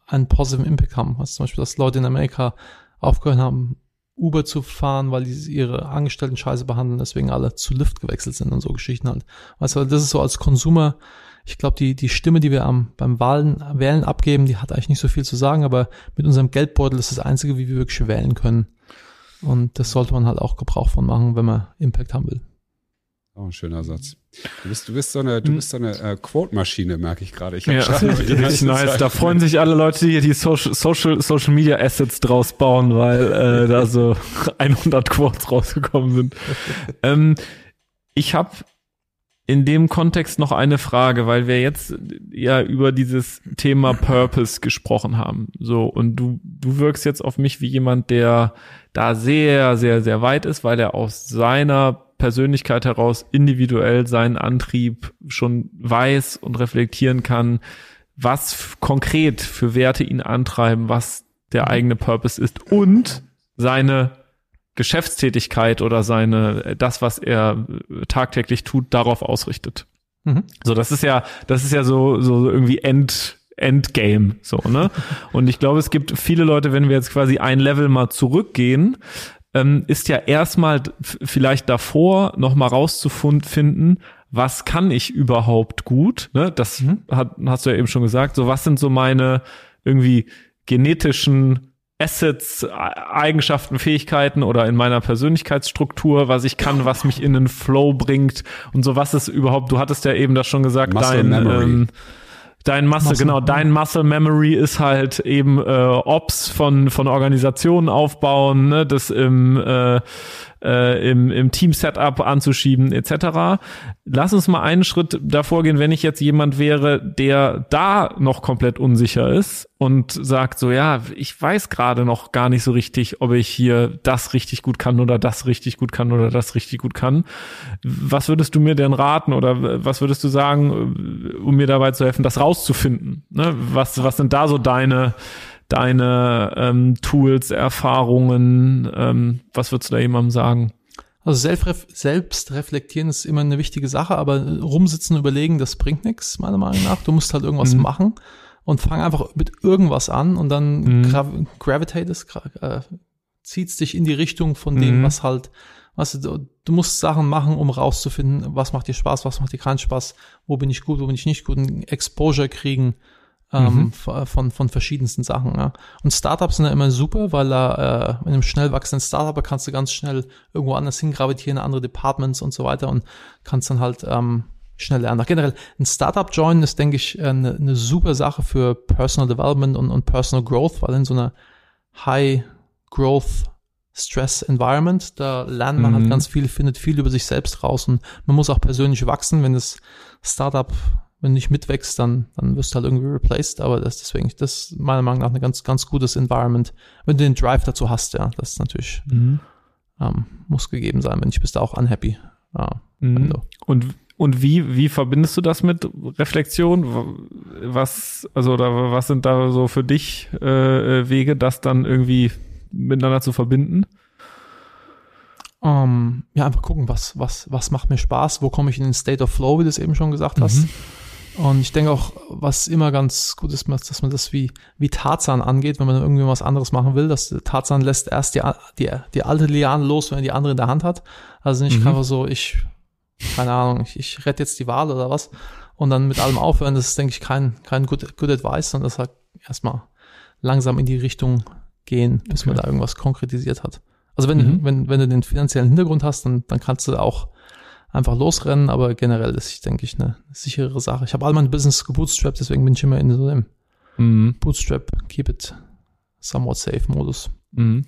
einen positiven Impact haben. Also zum Beispiel, dass Leute in Amerika aufgehört haben, Uber zu fahren, weil die ihre Angestellten scheiße behandeln, deswegen alle zu Lyft gewechselt sind und so Geschichten halt. Weißt du, das ist so als Konsumer ich glaube, die, die Stimme, die wir am, beim Wahlen, Wählen abgeben, die hat eigentlich nicht so viel zu sagen, aber mit unserem Geldbeutel ist das Einzige, wie wir wirklich wählen können. Und das sollte man halt auch Gebrauch von machen, wenn man Impact haben will. Auch ein schöner Satz. Du bist, du bist so eine, du bist so eine äh, Quote-Maschine, merke ich gerade. Ich ja, richtig nice. Da freuen sich alle Leute, die die Social, Social, Social Media Assets draus bauen, weil äh, da so 100 Quotes rausgekommen sind. ähm, ich habe in dem Kontext noch eine Frage, weil wir jetzt ja über dieses Thema Purpose gesprochen haben. So, und du, du wirkst jetzt auf mich wie jemand, der da sehr, sehr, sehr weit ist, weil er aus seiner Persönlichkeit heraus individuell seinen Antrieb schon weiß und reflektieren kann, was konkret für Werte ihn antreiben, was der eigene Purpose ist und seine Geschäftstätigkeit oder seine, das, was er tagtäglich tut, darauf ausrichtet. Mhm. So, das ist ja, das ist ja so, so irgendwie End, Endgame, so, ne? Und ich glaube, es gibt viele Leute, wenn wir jetzt quasi ein Level mal zurückgehen, ähm, ist ja erstmal vielleicht davor nochmal rauszufinden, was kann ich überhaupt gut, ne? Das mhm. hat, hast du ja eben schon gesagt, so was sind so meine irgendwie genetischen Assets, Eigenschaften, Fähigkeiten oder in meiner Persönlichkeitsstruktur, was ich kann, was mich in den Flow bringt und so was ist überhaupt, du hattest ja eben das schon gesagt, Muscle dein Memory. Ähm, Dein Muscle, Muscle, genau, dein Muscle Memory ist halt eben äh, Ops von von Organisationen aufbauen, ne, das im äh, äh, im, im Team-Setup anzuschieben etc. Lass uns mal einen Schritt davor gehen, wenn ich jetzt jemand wäre, der da noch komplett unsicher ist und sagt so, ja, ich weiß gerade noch gar nicht so richtig, ob ich hier das richtig gut kann oder das richtig gut kann oder das richtig gut kann. Was würdest du mir denn raten oder was würdest du sagen, um mir dabei zu helfen, das rauszufinden? Ne? Was, was sind da so deine deine ähm, Tools, Erfahrungen? Ähm, was würdest du da jemandem sagen? Also selbst, selbst reflektieren ist immer eine wichtige Sache, aber rumsitzen und überlegen, das bringt nichts, meiner Meinung nach. Du musst halt irgendwas mhm. machen und fang einfach mit irgendwas an und dann mhm. gra gravitate es, äh, zieht dich in die Richtung von dem, mhm. was halt, was du, du musst Sachen machen, um rauszufinden, was macht dir Spaß, was macht dir keinen Spaß, wo bin ich gut, wo bin ich nicht gut, ein Exposure kriegen ähm, mhm. von, von verschiedensten Sachen. Ja. Und Startups sind ja immer super, weil da äh, in einem schnell wachsenden Startup kannst du ganz schnell irgendwo anders hingravitieren, andere Departments und so weiter und kannst dann halt ähm, schnell lernen. Auch generell, ein Startup joinen ist, denke ich, eine, eine super Sache für Personal Development und, und Personal Growth, weil in so einer High Growth Stress Environment, da lernt man halt mhm. halt ganz viel, findet viel über sich selbst raus und man muss auch persönlich wachsen, wenn das Startup wenn du nicht mitwächst, dann, dann wirst du halt irgendwie replaced. Aber das deswegen, das ist meiner Meinung nach ein ganz, ganz gutes Environment, wenn du den Drive dazu hast, ja. Das ist natürlich, mhm. ähm, muss gegeben sein, wenn nicht bist du auch unhappy. Ja, mhm. Und und wie, wie verbindest du das mit Reflexion? Was, also, oder was sind da so für dich äh, Wege, das dann irgendwie miteinander zu verbinden? Um, ähm, ja, einfach gucken, was, was, was macht mir Spaß, wo komme ich in den State of Flow, wie du es eben schon gesagt hast. Mhm. Und ich denke auch, was immer ganz gut ist, dass man das wie, wie Tarzan angeht, wenn man irgendwie was anderes machen will, dass Tarzan lässt erst die, die, die alte Liane los, wenn er die andere in der Hand hat. Also nicht mhm. einfach so, ich, keine Ahnung, ich, ich rette jetzt die Wahl oder was und dann mit allem aufhören. Das ist, denke ich, kein, kein good, good advice, sondern das halt erstmal langsam in die Richtung gehen, bis okay. man da irgendwas konkretisiert hat. Also wenn, mhm. wenn, wenn du den finanziellen Hintergrund hast, dann, dann kannst du auch einfach losrennen, aber generell ist, denke ich, eine sichere Sache. Ich habe all mein Business gebootstrapped, deswegen bin ich immer in so einem mhm. Bootstrap, keep it somewhat safe Modus. Mhm.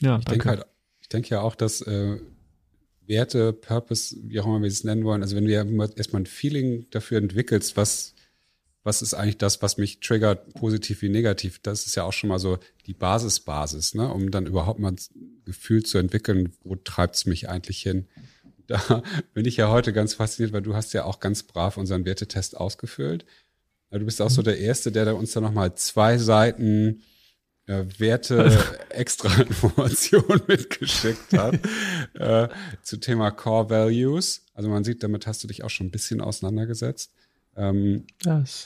Ja, ich denke halt, ich denke ja auch, dass äh, Werte, Purpose, wie auch immer wir es nennen wollen, also wenn du ja erstmal ein Feeling dafür entwickelst, was was ist eigentlich das, was mich triggert, positiv wie negativ? Das ist ja auch schon mal so die Basisbasis, ne? um dann überhaupt mal ein Gefühl zu entwickeln, wo treibt es mich eigentlich hin? Da bin ich ja heute ganz fasziniert, weil du hast ja auch ganz brav unseren Wertetest ausgefüllt. Du bist auch so der Erste, der da uns da nochmal zwei Seiten äh, Werte extra Informationen mitgeschickt hat äh, zu Thema Core Values. Also man sieht, damit hast du dich auch schon ein bisschen auseinandergesetzt. Ähm.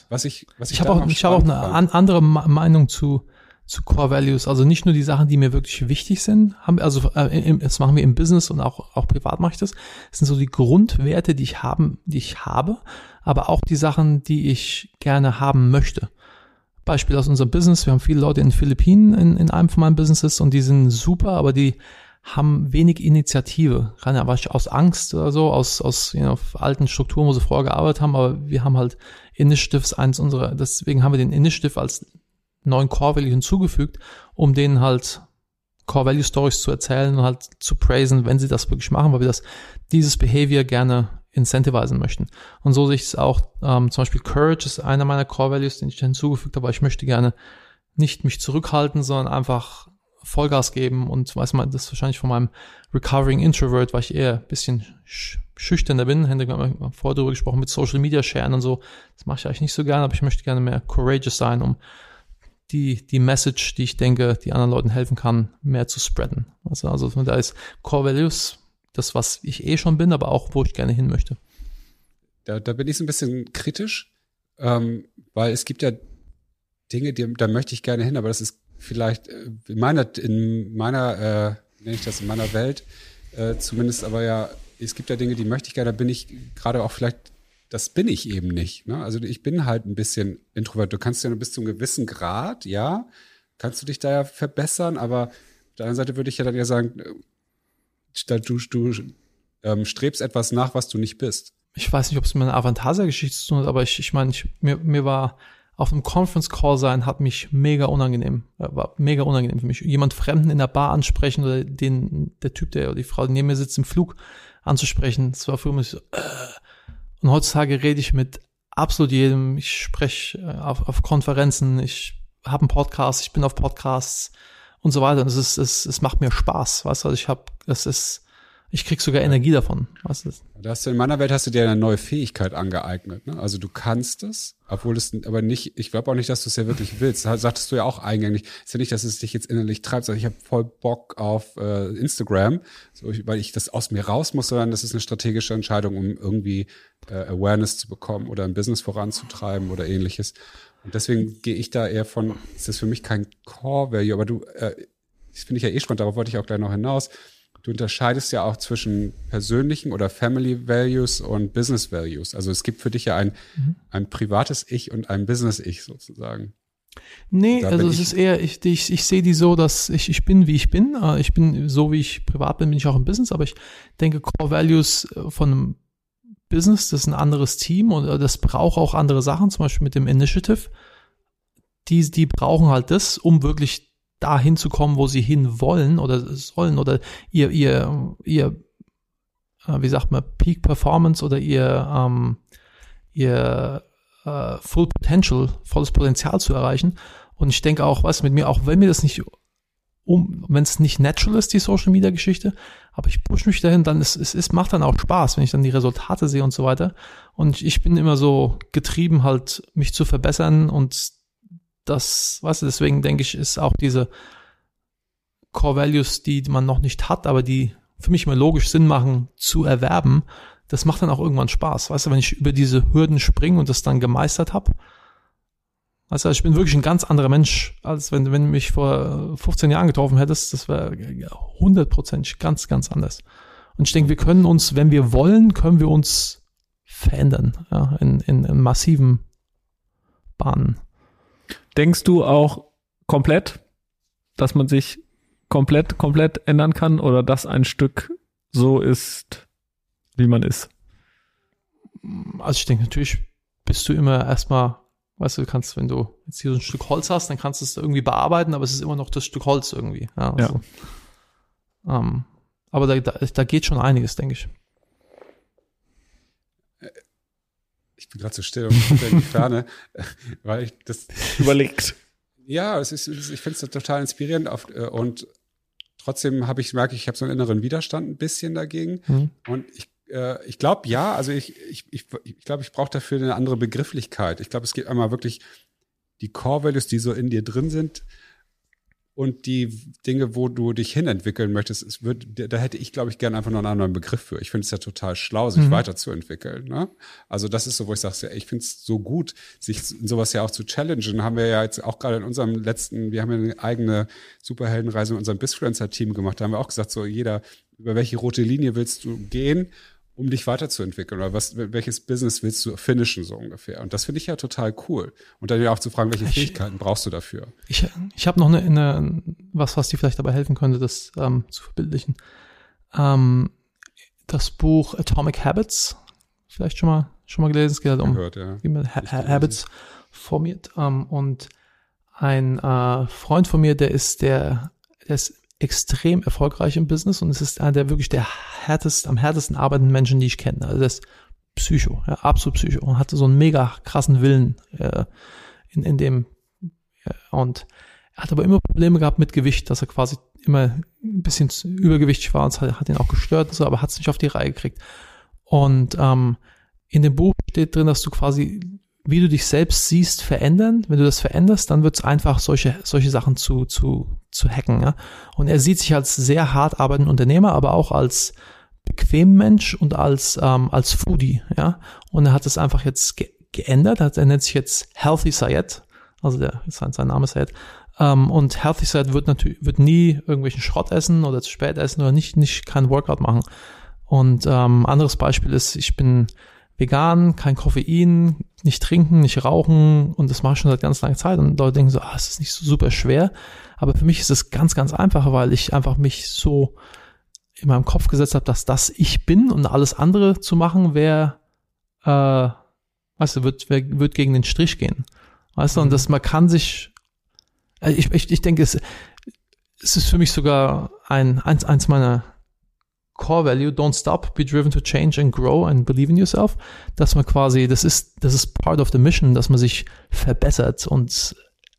Was ich, was ich, ich habe auch, ich habe auch eine an, andere Meinung zu zu Core Values. Also nicht nur die Sachen, die mir wirklich wichtig sind, haben, also äh, im, das machen wir im Business und auch auch privat mache ich das. Das sind so die Grundwerte, die ich haben, die ich habe, aber auch die Sachen, die ich gerne haben möchte. Beispiel aus unserem Business. Wir haben viele Leute in den Philippinen in, in einem von meinen Businesses und die sind super, aber die haben wenig Initiative. Kann ja aus Angst oder so, aus, aus you know, alten Strukturen, wo sie vorher gearbeitet haben, aber wir haben halt Initiatives, eins unserer, deswegen haben wir den Initiative als neuen Core Value hinzugefügt, um denen halt Core Value Stories zu erzählen und halt zu praisen, wenn sie das wirklich machen, weil wir das, dieses Behavior gerne incentivisen möchten. Und so sehe ich es auch, ähm, zum Beispiel Courage ist einer meiner Core Values, den ich hinzugefügt habe, weil ich möchte gerne nicht mich zurückhalten, sondern einfach Vollgas geben und weiß man, das ist wahrscheinlich von meinem Recovering Introvert, weil ich eher ein bisschen schüchterner bin. Hendrik hat vorher darüber gesprochen mit Social Media Sharen und so. Das mache ich eigentlich nicht so gerne, aber ich möchte gerne mehr courageous sein, um die, die Message, die ich denke, die anderen Leuten helfen kann, mehr zu spreaden. Also, also da ist Core Values das, was ich eh schon bin, aber auch, wo ich gerne hin möchte. Da, da bin ich so ein bisschen kritisch, ähm, weil es gibt ja Dinge, die, da möchte ich gerne hin, aber das ist vielleicht äh, in meiner, in meiner, äh, nenne ich das in meiner Welt, äh, zumindest aber ja, es gibt ja Dinge, die möchte ich gerne, da bin ich gerade auch vielleicht, das bin ich eben nicht. Ne? Also ich bin halt ein bisschen introvert. Du kannst ja nur bis zu einem gewissen Grad, ja, kannst du dich da ja verbessern, aber auf der anderen Seite würde ich ja dann ja sagen, du, du ähm, strebst etwas nach, was du nicht bist. Ich weiß nicht, ob es mit einer Avantasia-Geschichte zu tun hat, aber ich, ich meine, ich, mir, mir war auf einem Conference Call sein, hat mich mega unangenehm, äh, war mega unangenehm für mich. Jemand Fremden in der Bar ansprechen oder den, der Typ, der oder die Frau, die neben mir sitzt im Flug anzusprechen, das war für mich so, äh. Und heutzutage rede ich mit absolut jedem. Ich spreche äh, auf, auf Konferenzen, ich habe einen Podcast, ich bin auf Podcasts und so weiter. Und es ist, es, es macht mir Spaß, weißt du, also ich habe, es ist, ich krieg sogar Energie davon, weißt du. Da hast du, in meiner Welt hast du dir eine neue Fähigkeit angeeignet, ne? Also du kannst es, obwohl es, aber nicht, ich glaube auch nicht, dass du es ja wirklich willst. Das sagtest du ja auch eingängig. Ist ja nicht, dass es dich jetzt innerlich treibt, sondern ich habe voll Bock auf äh, Instagram, so, weil ich das aus mir raus muss, sondern das ist eine strategische Entscheidung, um irgendwie äh, Awareness zu bekommen oder ein Business voranzutreiben oder ähnliches. Und deswegen gehe ich da eher von, ist das für mich kein Core-Value, aber du, äh, das finde ich ja eh spannend, darauf wollte ich auch gleich noch hinaus. Du unterscheidest ja auch zwischen persönlichen oder Family Values und Business Values. Also es gibt für dich ja ein, mhm. ein privates Ich und ein Business Ich sozusagen. Nee, also es ist eher, ich, ich, ich sehe die so, dass ich, ich bin, wie ich bin. Äh, ich bin so, wie ich privat bin, bin ich auch im Business, aber ich denke, Core Values äh, von einem Business, das ist ein anderes Team und äh, das braucht auch andere Sachen, zum Beispiel mit dem Initiative. Die, die brauchen halt das, um wirklich dahin zu kommen, wo sie hin wollen oder sollen oder ihr, ihr, ihr, äh, wie sagt man, Peak Performance oder ihr, ähm, ihr äh, Full Potential, volles Potenzial zu erreichen. Und ich denke auch, was mit mir, auch wenn mir das nicht um, wenn es nicht natural ist, die Social Media Geschichte, aber ich push mich dahin, dann ist es ist, macht dann auch Spaß, wenn ich dann die Resultate sehe und so weiter. Und ich bin immer so getrieben, halt mich zu verbessern und das, weißt du, deswegen denke ich, ist auch diese Core Values, die man noch nicht hat, aber die für mich immer logisch Sinn machen, zu erwerben, das macht dann auch irgendwann Spaß. Weißt du, wenn ich über diese Hürden springe und das dann gemeistert habe, also ich bin wirklich ein ganz anderer Mensch, als wenn, wenn du mich vor 15 Jahren getroffen hättest. Das wäre hundertprozentig ganz, ganz anders. Und ich denke, wir können uns, wenn wir wollen, können wir uns verändern, ja, in, in, in massiven Bahnen. Denkst du auch komplett, dass man sich komplett, komplett ändern kann oder dass ein Stück so ist, wie man ist? Also ich denke, natürlich bist du immer erstmal Weißt du, du kannst, wenn du jetzt hier so ein Stück Holz hast, dann kannst du es irgendwie bearbeiten, aber es ist immer noch das Stück Holz irgendwie. Ja. Also, ja. Ähm, aber da, da, da geht schon einiges, denke ich. Ich bin gerade so still und in die Ferne, weil ich das überlegt. Ja, es ist, ich finde es total inspirierend auf, äh, und trotzdem habe ich merke ich, habe so einen inneren Widerstand ein bisschen dagegen mhm. und ich äh, ich glaube ja, also ich, ich, ich, ich glaube, ich brauche dafür eine andere Begrifflichkeit. Ich glaube, es geht einmal wirklich die Core Values, die so in dir drin sind, und die Dinge, wo du dich hinentwickeln möchtest, es wird, da hätte ich, glaube ich, gerne einfach noch einen anderen Begriff für. Ich finde es ja total schlau, sich mhm. weiterzuentwickeln. Ne? Also das ist so, wo ich sage, ja, ich finde es so gut, sich sowas ja auch zu challengen. Haben wir ja jetzt auch gerade in unserem letzten, wir haben ja eine eigene Superheldenreise in unserem Bisfluencer-Team gemacht. Da haben wir auch gesagt, so jeder, über welche rote Linie willst du gehen? Um dich weiterzuentwickeln oder was, welches Business willst du finishen so ungefähr? Und das finde ich ja total cool. Und dann ja auch zu fragen, welche ich, Fähigkeiten brauchst du dafür? Ich, ich habe noch eine, eine, was, was dir vielleicht dabei helfen könnte, das ähm, zu verbildlichen. Ähm, das Buch Atomic Habits, vielleicht schon mal schon mal gelesen. Es geht halt um Gehört, ja. wie man ha Habits formiert. Ähm, und ein äh, Freund von mir, der ist der, der ist extrem erfolgreich im Business und es ist einer der wirklich der härtest, am härtesten arbeitenden Menschen, die ich kenne. Also das ist Psycho, ja, absolut Psycho und hatte so einen mega krassen Willen äh, in, in dem ja, und er hat aber immer Probleme gehabt mit Gewicht, dass er quasi immer ein bisschen übergewichtig war und es hat, hat ihn auch gestört und so, aber hat es nicht auf die Reihe gekriegt. Und ähm, in dem Buch steht drin, dass du quasi wie du dich selbst siehst, verändern. Wenn du das veränderst, dann wird es einfach, solche, solche Sachen zu, zu, zu hacken. Ja? Und er sieht sich als sehr hart arbeitenden Unternehmer, aber auch als bequem Mensch und als, ähm, als Foodie. Ja? Und er hat es einfach jetzt ge geändert. Er nennt sich jetzt Healthy Sayed. Also der, sein, sein Name ist Sayed. Um, ähm, und Healthy Sayed wird natürlich, wird nie irgendwelchen Schrott essen oder zu spät essen oder nicht, nicht kein Workout machen. Und ähm, anderes Beispiel ist, ich bin vegan, kein Koffein, nicht trinken, nicht rauchen und das mache ich schon seit ganz langer Zeit und Leute denken so, ah, es ist nicht so super schwer, aber für mich ist es ganz, ganz einfach, weil ich einfach mich so in meinem Kopf gesetzt habe, dass das ich bin und alles andere zu machen wäre, äh, weißt du, wird, wird gegen den Strich gehen. Weißt du, und mhm. das, man kann sich, äh, ich, ich, ich denke, es, es ist für mich sogar ein, eins, eins meiner Core Value, don't stop, be driven to change and grow and believe in yourself, dass man quasi, das ist, das ist part of the mission, dass man sich verbessert und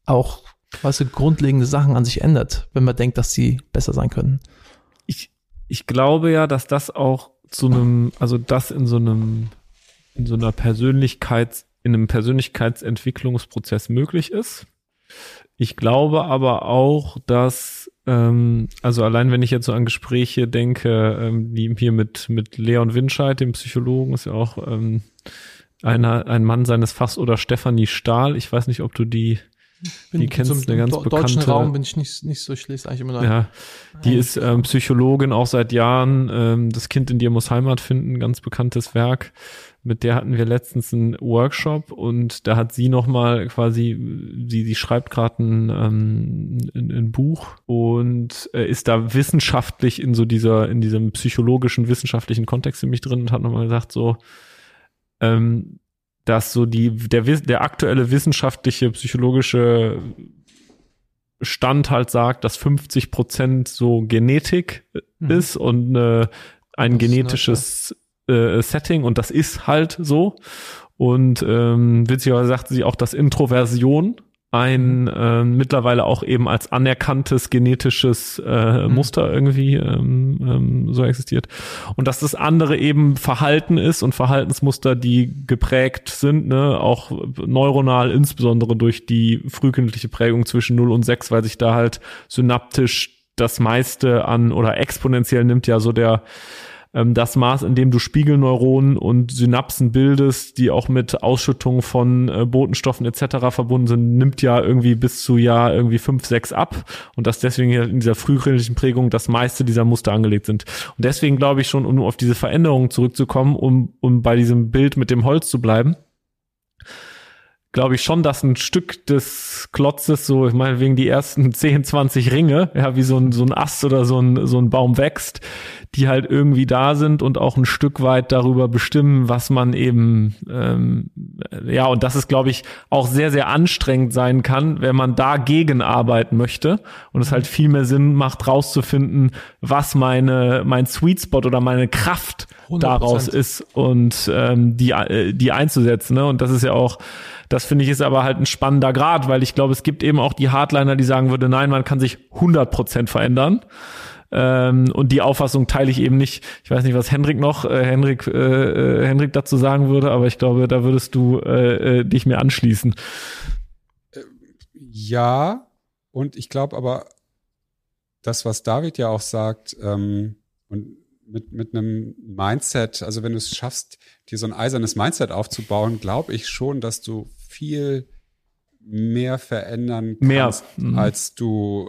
auch quasi grundlegende Sachen an sich ändert, wenn man denkt, dass sie besser sein können. Ich, ich glaube ja, dass das auch zu einem, also das in so einem, in so einer Persönlichkeits, in einem Persönlichkeitsentwicklungsprozess möglich ist. Ich glaube aber auch, dass ähm, also allein wenn ich jetzt so an Gespräche denke, ähm, wie hier mit, mit Leon Winscheid, dem Psychologen, ist ja auch ähm, einer, ein Mann seines Fachs oder Stefanie Stahl. Ich weiß nicht, ob du die, bin die kennst, eine ganz bekannte. deutschen Raum bin ich nicht, nicht so, ich lese eigentlich immer noch. Ja, die ist ähm, Psychologin auch seit Jahren. Ähm, das Kind in dir muss Heimat finden, ganz bekanntes Werk mit der hatten wir letztens einen Workshop und da hat sie nochmal quasi, sie, sie schreibt gerade ein, ähm, ein, ein, Buch und äh, ist da wissenschaftlich in so dieser, in diesem psychologischen, wissenschaftlichen Kontext mich drin und hat nochmal gesagt, so, ähm, dass so die, der, der aktuelle wissenschaftliche, psychologische Stand halt sagt, dass 50 Prozent so Genetik mhm. ist und äh, ein genetisches äh, Setting und das ist halt so. Und ähm, witzigerweise sagte sie auch, dass Introversion ein äh, mittlerweile auch eben als anerkanntes genetisches äh, mhm. Muster irgendwie ähm, ähm, so existiert. Und dass das andere eben Verhalten ist und Verhaltensmuster, die geprägt sind, ne, auch neuronal, insbesondere durch die frühkindliche Prägung zwischen 0 und 6, weil sich da halt synaptisch das meiste an oder exponentiell nimmt ja so der ähm, das Maß, in dem du Spiegelneuronen und Synapsen bildest, die auch mit Ausschüttung von äh, Botenstoffen etc. verbunden sind, nimmt ja irgendwie bis zu Jahr irgendwie fünf, sechs ab und dass deswegen in dieser frühkindlichen Prägung das meiste dieser Muster angelegt sind. Und deswegen glaube ich schon, um auf diese Veränderungen zurückzukommen, um, um bei diesem Bild mit dem Holz zu bleiben, glaube ich schon, dass ein Stück des Klotzes, so ich meine wegen die ersten 10, 20 Ringe, ja, wie so ein, so ein Ast oder so ein, so ein Baum wächst, die halt irgendwie da sind und auch ein Stück weit darüber bestimmen, was man eben, ähm, ja, und dass es, glaube ich, auch sehr, sehr anstrengend sein kann, wenn man dagegen arbeiten möchte und es halt viel mehr Sinn macht, rauszufinden, was meine, mein Sweet Spot oder meine Kraft 100%. daraus ist und ähm, die, äh, die einzusetzen. Ne? Und das ist ja auch das finde ich ist aber halt ein spannender Grad, weil ich glaube, es gibt eben auch die Hardliner, die sagen würde, nein, man kann sich 100 Prozent verändern. Ähm, und die Auffassung teile ich eben nicht. Ich weiß nicht, was Henrik noch, äh, Henrik, äh, äh Henrik dazu sagen würde, aber ich glaube, da würdest du äh, äh, dich mir anschließen. Ja, und ich glaube aber, das, was David ja auch sagt, ähm, und mit, mit einem Mindset, also wenn du es schaffst, dir so ein eisernes Mindset aufzubauen, glaube ich schon, dass du viel mehr verändern kannst, mehr. Mhm. als du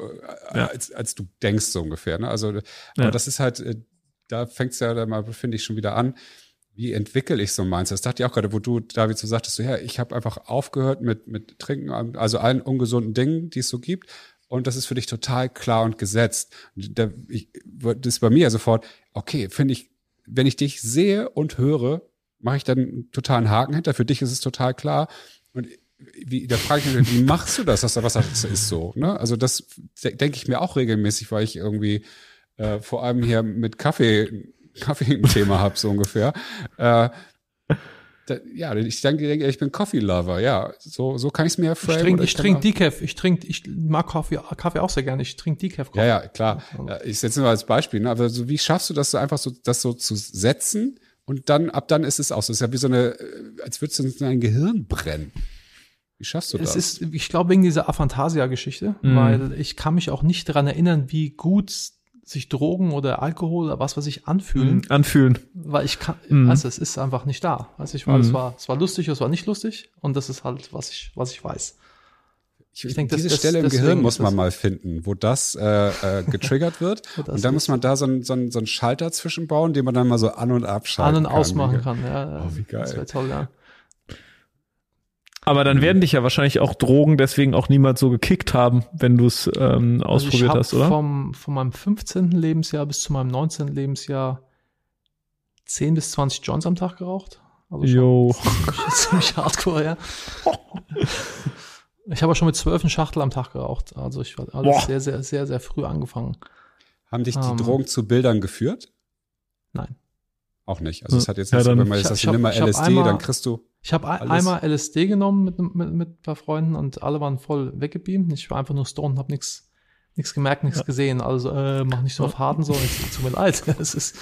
äh, ja. als, als du denkst so ungefähr. Ne? Also, ja. aber das ist halt, äh, da fängt es ja dann mal, finde ich, schon wieder an. Wie entwickle ich so ein Mindset? Das dachte ich auch gerade, wo du, David, so sagtest, so, ja, ich habe einfach aufgehört mit, mit Trinken, also allen ungesunden Dingen, die es so gibt. Und das ist für dich total klar und gesetzt. Da, ich, das ist bei mir sofort, okay, finde ich, wenn ich dich sehe und höre, mache ich dann einen totalen Haken hinter. Für dich ist es total klar. Und wie, da frage ich mich, wie machst du das? Das, was das ist so, ne? Also das denke ich mir auch regelmäßig, weil ich irgendwie äh, vor allem hier mit Kaffee, Kaffee ein Thema habe, so ungefähr. Äh, da, ja, ich denke, ich bin Coffee Lover, ja. So, so kann ich es mir framen. Ich trinke ich trink Decaf, ich trinke, ich mag Kaffee, Kaffee auch sehr gerne, ich trinke Decaf. Ja, ja, klar. Ich setze nur als Beispiel, ne? aber so, wie schaffst du das so einfach so, das so zu setzen und dann, ab dann ist es aus. Das ist ja wie so eine, äh, als würdest du in dein Gehirn brennen. Wie schaffst du das? Es ist, ich glaube, wegen dieser Aphantasia-Geschichte, mhm. weil ich kann mich auch nicht daran erinnern, wie gut sich Drogen oder Alkohol oder was was ich anfühlen. Mhm, anfühlen. Weil ich kann, mhm. also es ist einfach nicht da. Also ich war, mhm. es war, es war lustig, es war nicht lustig und das ist halt, was ich, was ich weiß. Ich, ich denke, diese das, Stelle im Gehirn muss man mal finden, wo das äh, äh, getriggert wird. das und dann muss man da so einen so einen, so einen Schalter zwischenbauen, den man dann mal so an- und abschalten kann. An- und ausmachen kann, ja. Oh, wie geil. Das wäre toll, ja. Aber dann werden dich ja wahrscheinlich auch Drogen deswegen auch niemals so gekickt haben, wenn du es ähm, ausprobiert also hast, oder? Vom, von meinem 15. Lebensjahr bis zu meinem 19. Lebensjahr 10 bis 20 Joints am Tag geraucht. Also jo. Ziemlich, ziemlich hardcore, ja. Ich habe schon mit zwölf Schachtel am Tag geraucht. Also ich war alles sehr, sehr, sehr, sehr früh angefangen. Haben dich die ähm, Drogen zu Bildern geführt? Nein. Auch nicht. Also es hat jetzt ja, nicht, wenn man jetzt das nimm mal LSD, einmal, dann kriegst du. Ich habe einmal LSD genommen mit, mit, mit ein paar Freunden und alle waren voll weggebeamt. Ich war einfach nur stoned und habe nichts nichts gemerkt, nichts ja. gesehen. Also äh, mach nicht so auf harten so. Ich, tut mir leid. Es ist,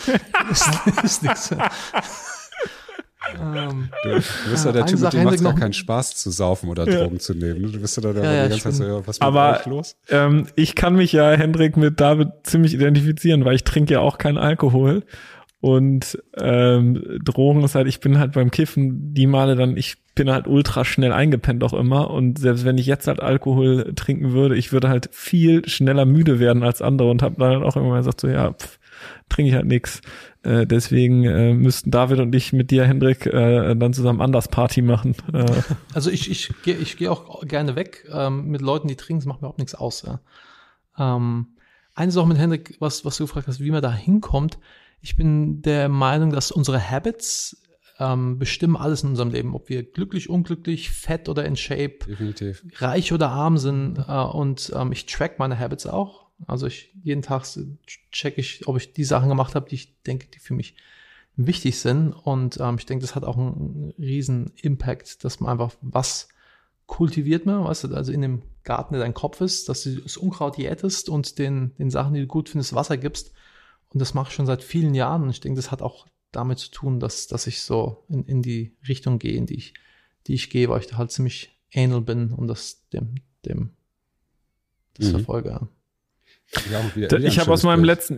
ist, ist nichts. Ähm, du, du bist ja der Typ, mit dem macht gar keinen Spaß zu saufen oder ja. Drogen zu nehmen. Du bist ja da ja, die ganze Zeit so, ja, was Aber los? Ähm, ich kann mich ja, Hendrik, mit David ziemlich identifizieren, weil ich trinke ja auch keinen Alkohol. Und ähm, Drogen ist halt, ich bin halt beim Kiffen die Male dann, ich bin halt ultra schnell eingepennt auch immer. Und selbst wenn ich jetzt halt Alkohol trinken würde, ich würde halt viel schneller müde werden als andere und habe dann auch immer gesagt, so ja, pff, trinke ich halt nix. Äh, deswegen äh, müssten David und ich mit dir, Hendrik, äh, dann zusammen anders Party machen. Äh. Also ich, ich gehe ich geh auch gerne weg ähm, mit Leuten, die trinken, das macht mir überhaupt nichts aus. Ja. Ähm, eine Sache mit Hendrik, was, was du gefragt hast, wie man da hinkommt, ich bin der Meinung, dass unsere Habits ähm, bestimmen alles in unserem Leben, ob wir glücklich, unglücklich, fett oder in Shape, Definitiv. reich oder arm sind. Äh, und ähm, ich track meine Habits auch. Also ich jeden Tag check ich, ob ich die Sachen gemacht habe, die ich denke, die für mich wichtig sind. Und ähm, ich denke, das hat auch einen riesen Impact, dass man einfach was kultiviert man, weißt du, also in dem Garten, der dein Kopf ist, dass du das Unkraut jätest und den, den Sachen, die du gut findest, Wasser gibst und das mache ich schon seit vielen Jahren. Und ich denke, das hat auch damit zu tun, dass, dass ich so in, in die Richtung gehe, in die ich, die ich gehe, weil ich da halt ziemlich ähnel bin und das dem, dem das mhm. verfolge. Ja, ich habe aus meinem Bild. letzten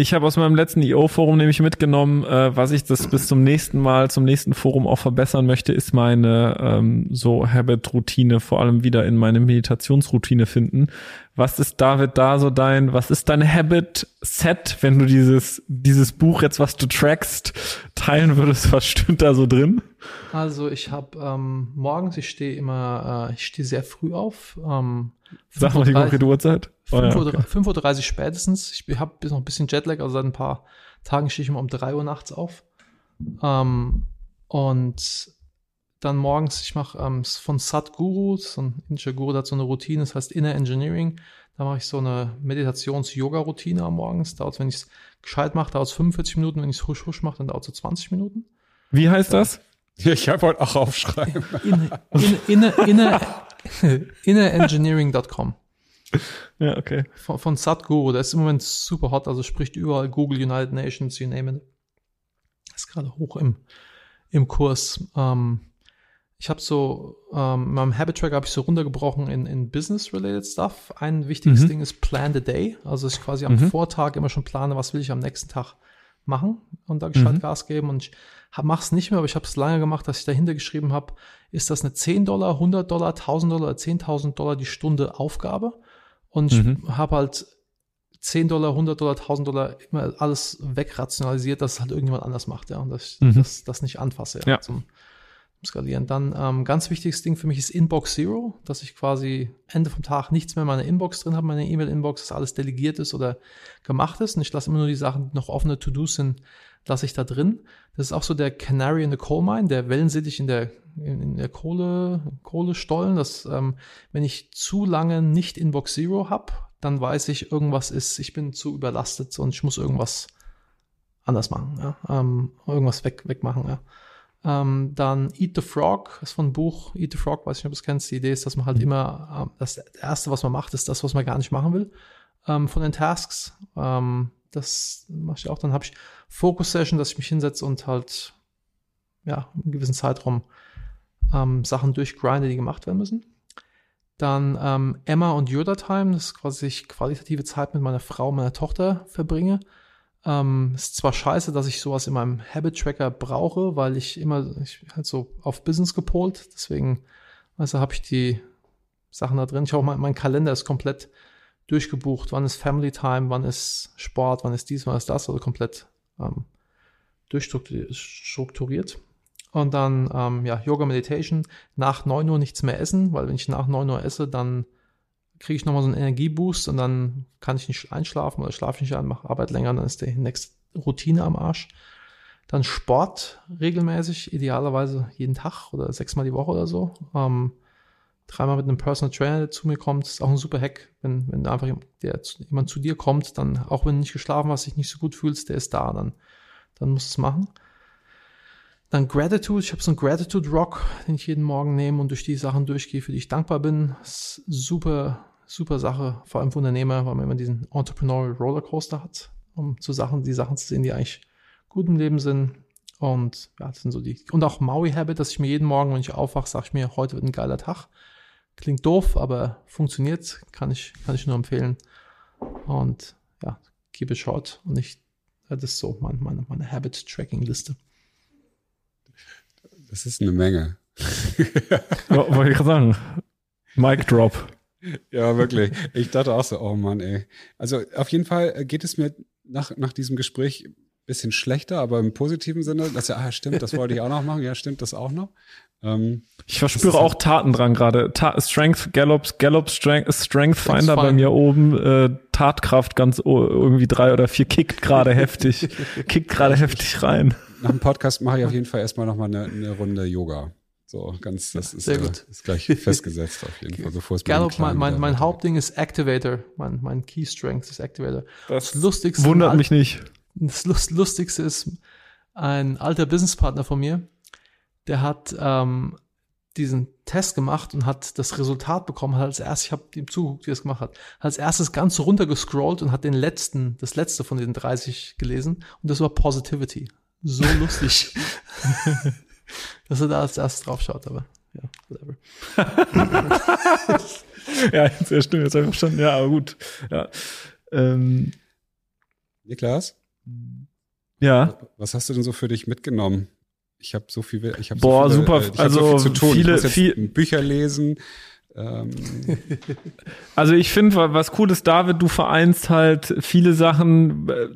ich habe aus meinem letzten IO-Forum nämlich mitgenommen, äh, was ich das bis zum nächsten Mal, zum nächsten Forum auch verbessern möchte, ist meine ähm, so Habit-Routine, vor allem wieder in meine Meditationsroutine finden. Was ist, David, da so dein, was ist dein Habit-Set, wenn du dieses, dieses Buch jetzt, was du trackst, teilen würdest, was stimmt da so drin? Also ich habe ähm, morgens, ich stehe immer, äh, ich stehe sehr früh auf. Ähm, Sag mal die konkrete Uhrzeit. 5.30 Uhr, okay. 5 Uhr spätestens. Ich habe bis noch ein bisschen Jetlag, also seit ein paar Tagen stehe ich immer um 3 Uhr nachts auf. Ähm, und dann morgens, ich mache ähm, von Sadhguru, so ein indischer Guru, der hat so eine Routine, das heißt Inner Engineering. Da mache ich so eine Meditations-Yoga-Routine am Morgens. Dauert, wenn ich es gescheit mache, dauert es 45 Minuten. Wenn ich es husch husch mache, dann dauert es so 20 Minuten. Wie heißt das? Ja, ich habe heute auch aufschreiben. Inner, inner, inner, inner, innerengineering.com. Ja, okay. Von, von Sadhguru, der ist im Moment super hot, also spricht überall Google, United Nations, you name it. Ist gerade hoch im, im Kurs. Ähm, ich habe so, ähm, in meinem Habit Tracker habe ich so runtergebrochen in, in Business-related Stuff. Ein wichtiges Mhm. Ding ist Plan the Day. Also dass ich quasi am Mhm. Vortag immer schon plane, was will ich am nächsten Tag machen und da gescheit Mhm. Gas geben. Und ich mache es nicht mehr, aber ich habe es lange gemacht, dass ich dahinter geschrieben habe, ist das eine 10 Dollar, 100 Dollar, 1000 Dollar, 10.000 Dollar die Stunde Aufgabe? Und ich Mhm. habe halt 10 Dollar, 100 Dollar, 1000 Dollar immer alles wegrationalisiert, dass es halt irgendjemand anders macht, ja, und dass ich Mhm. das, das nicht anfasse, ja, Ja. zum Skalieren. Dann ähm, ganz wichtiges Ding für mich ist Inbox Zero, dass ich quasi Ende vom Tag nichts mehr in meiner Inbox drin habe, meine E-Mail-Inbox, dass alles delegiert ist oder gemacht ist und ich lasse immer nur die Sachen, die noch offene To-Dos sind, lasse ich da drin. Das ist auch so der Canary in the Coal Mine, der Wellensittich in der, in, in der Kohle, Kohlestollen, dass ähm, wenn ich zu lange nicht Inbox Zero habe, dann weiß ich, irgendwas ist, ich bin zu überlastet und ich muss irgendwas anders machen, ja? ähm, irgendwas weg, wegmachen. Ja? Ähm, dann Eat the Frog ist von Buch. Eat the Frog, weiß ich nicht, ob du es kennst. Die Idee ist, dass man halt immer, ähm, das Erste, was man macht, ist das, was man gar nicht machen will ähm, von den Tasks. Ähm, das mache ich auch. Dann habe ich Focus Session, dass ich mich hinsetze und halt ja, einen gewissen Zeitraum ähm, Sachen durchgrinde, die gemacht werden müssen. Dann ähm, Emma und Yoda Time, das ist quasi ich qualitative Zeit mit meiner Frau, meiner Tochter verbringe. Ähm, ist zwar scheiße, dass ich sowas in meinem Habit Tracker brauche, weil ich immer ich halt so auf Business gepolt, deswegen also habe ich die Sachen da drin. Ich auch mein, mein Kalender ist komplett durchgebucht. Wann ist Family Time, wann ist Sport, wann ist dies, wann ist das, also komplett ähm, durchstrukturiert. Und dann, ähm, ja, Yoga Meditation, nach 9 Uhr nichts mehr essen, weil wenn ich nach 9 Uhr esse, dann kriege ich nochmal so einen Energieboost und dann kann ich nicht einschlafen oder schlafe nicht ein, mache Arbeit länger, dann ist die nächste Routine am Arsch. Dann Sport regelmäßig, idealerweise jeden Tag oder sechsmal die Woche oder so. Ähm, dreimal mit einem Personal Trainer, der zu mir kommt, ist auch ein super Hack, wenn, wenn einfach der, jemand zu dir kommt, dann, auch wenn du nicht geschlafen hast, dich nicht so gut fühlst, der ist da, dann, dann musst du es machen. Dann Gratitude, ich habe so einen Gratitude Rock, den ich jeden Morgen nehme und durch die Sachen durchgehe, für die ich dankbar bin. Super, super Sache, vor allem für Unternehmer, weil man immer diesen Entrepreneurial Rollercoaster hat, um zu Sachen, die Sachen zu sehen, die eigentlich gut im Leben sind. Und ja, das sind so die. Und auch Maui Habit, dass ich mir jeden Morgen, wenn ich aufwache, sage ich mir, heute wird ein geiler Tag. Klingt doof, aber funktioniert, kann ich, kann ich nur empfehlen. Und ja, keep it short. Und ich, das ist so meine, meine, meine Habit-Tracking-Liste. Das ist eine Menge. Ja, wollte ich gerade sagen. Mic Drop. Ja, wirklich. Ich dachte auch so, oh Mann, ey. Also auf jeden Fall geht es mir nach, nach diesem Gespräch ein bisschen schlechter, aber im positiven Sinne, dass ja, ah, stimmt, das wollte ich auch noch machen, ja, stimmt, das auch noch. Ähm, Ich verspüre auch Taten dran gerade. Ta Strength, Gallops, Gallops, Strength, Strength Finder bei mir oben. Äh, Tatkraft ganz irgendwie drei oder vier kickt gerade heftig. Kickt gerade heftig rein. nach dem Podcast mache ich auf jeden Fall erstmal nochmal eine, eine Runde Yoga. So, ganz, das ist, Sehr äh, gut. ist gleich festgesetzt auf jeden Fall, bevor es Gallup, mein, mein, mein. Hauptding ist Activator. Mein, mein Key Strength ist Activator. Das Lustigste wundert mich nicht. Das Lust, Lustigste ist, ein alter Businesspartner von mir, der hat ähm, diesen Test gemacht und hat das Resultat bekommen, hat als erstes, ich habe ihm zugeguckt, wie er es gemacht hat, hat als erstes ganz runtergescrollt und hat den letzten, das letzte von den 30 gelesen und das war Positivity. So lustig. Dass er da als erstes drauf schaut, aber ja, whatever. Ja, jetzt, ja, stimmt, jetzt habe ich verstanden. Ja, aber gut. Ja. Ähm, Niklas, ja. was hast du denn so für dich mitgenommen? Ich habe so viel, ich habe Boah, so viele, super, äh, ich hab also so viel zu tun. viele- ich muss jetzt viel- Bücher lesen. Ähm, Also ich finde, wa- was cool ist, David, du vereinst halt viele Sachen äh,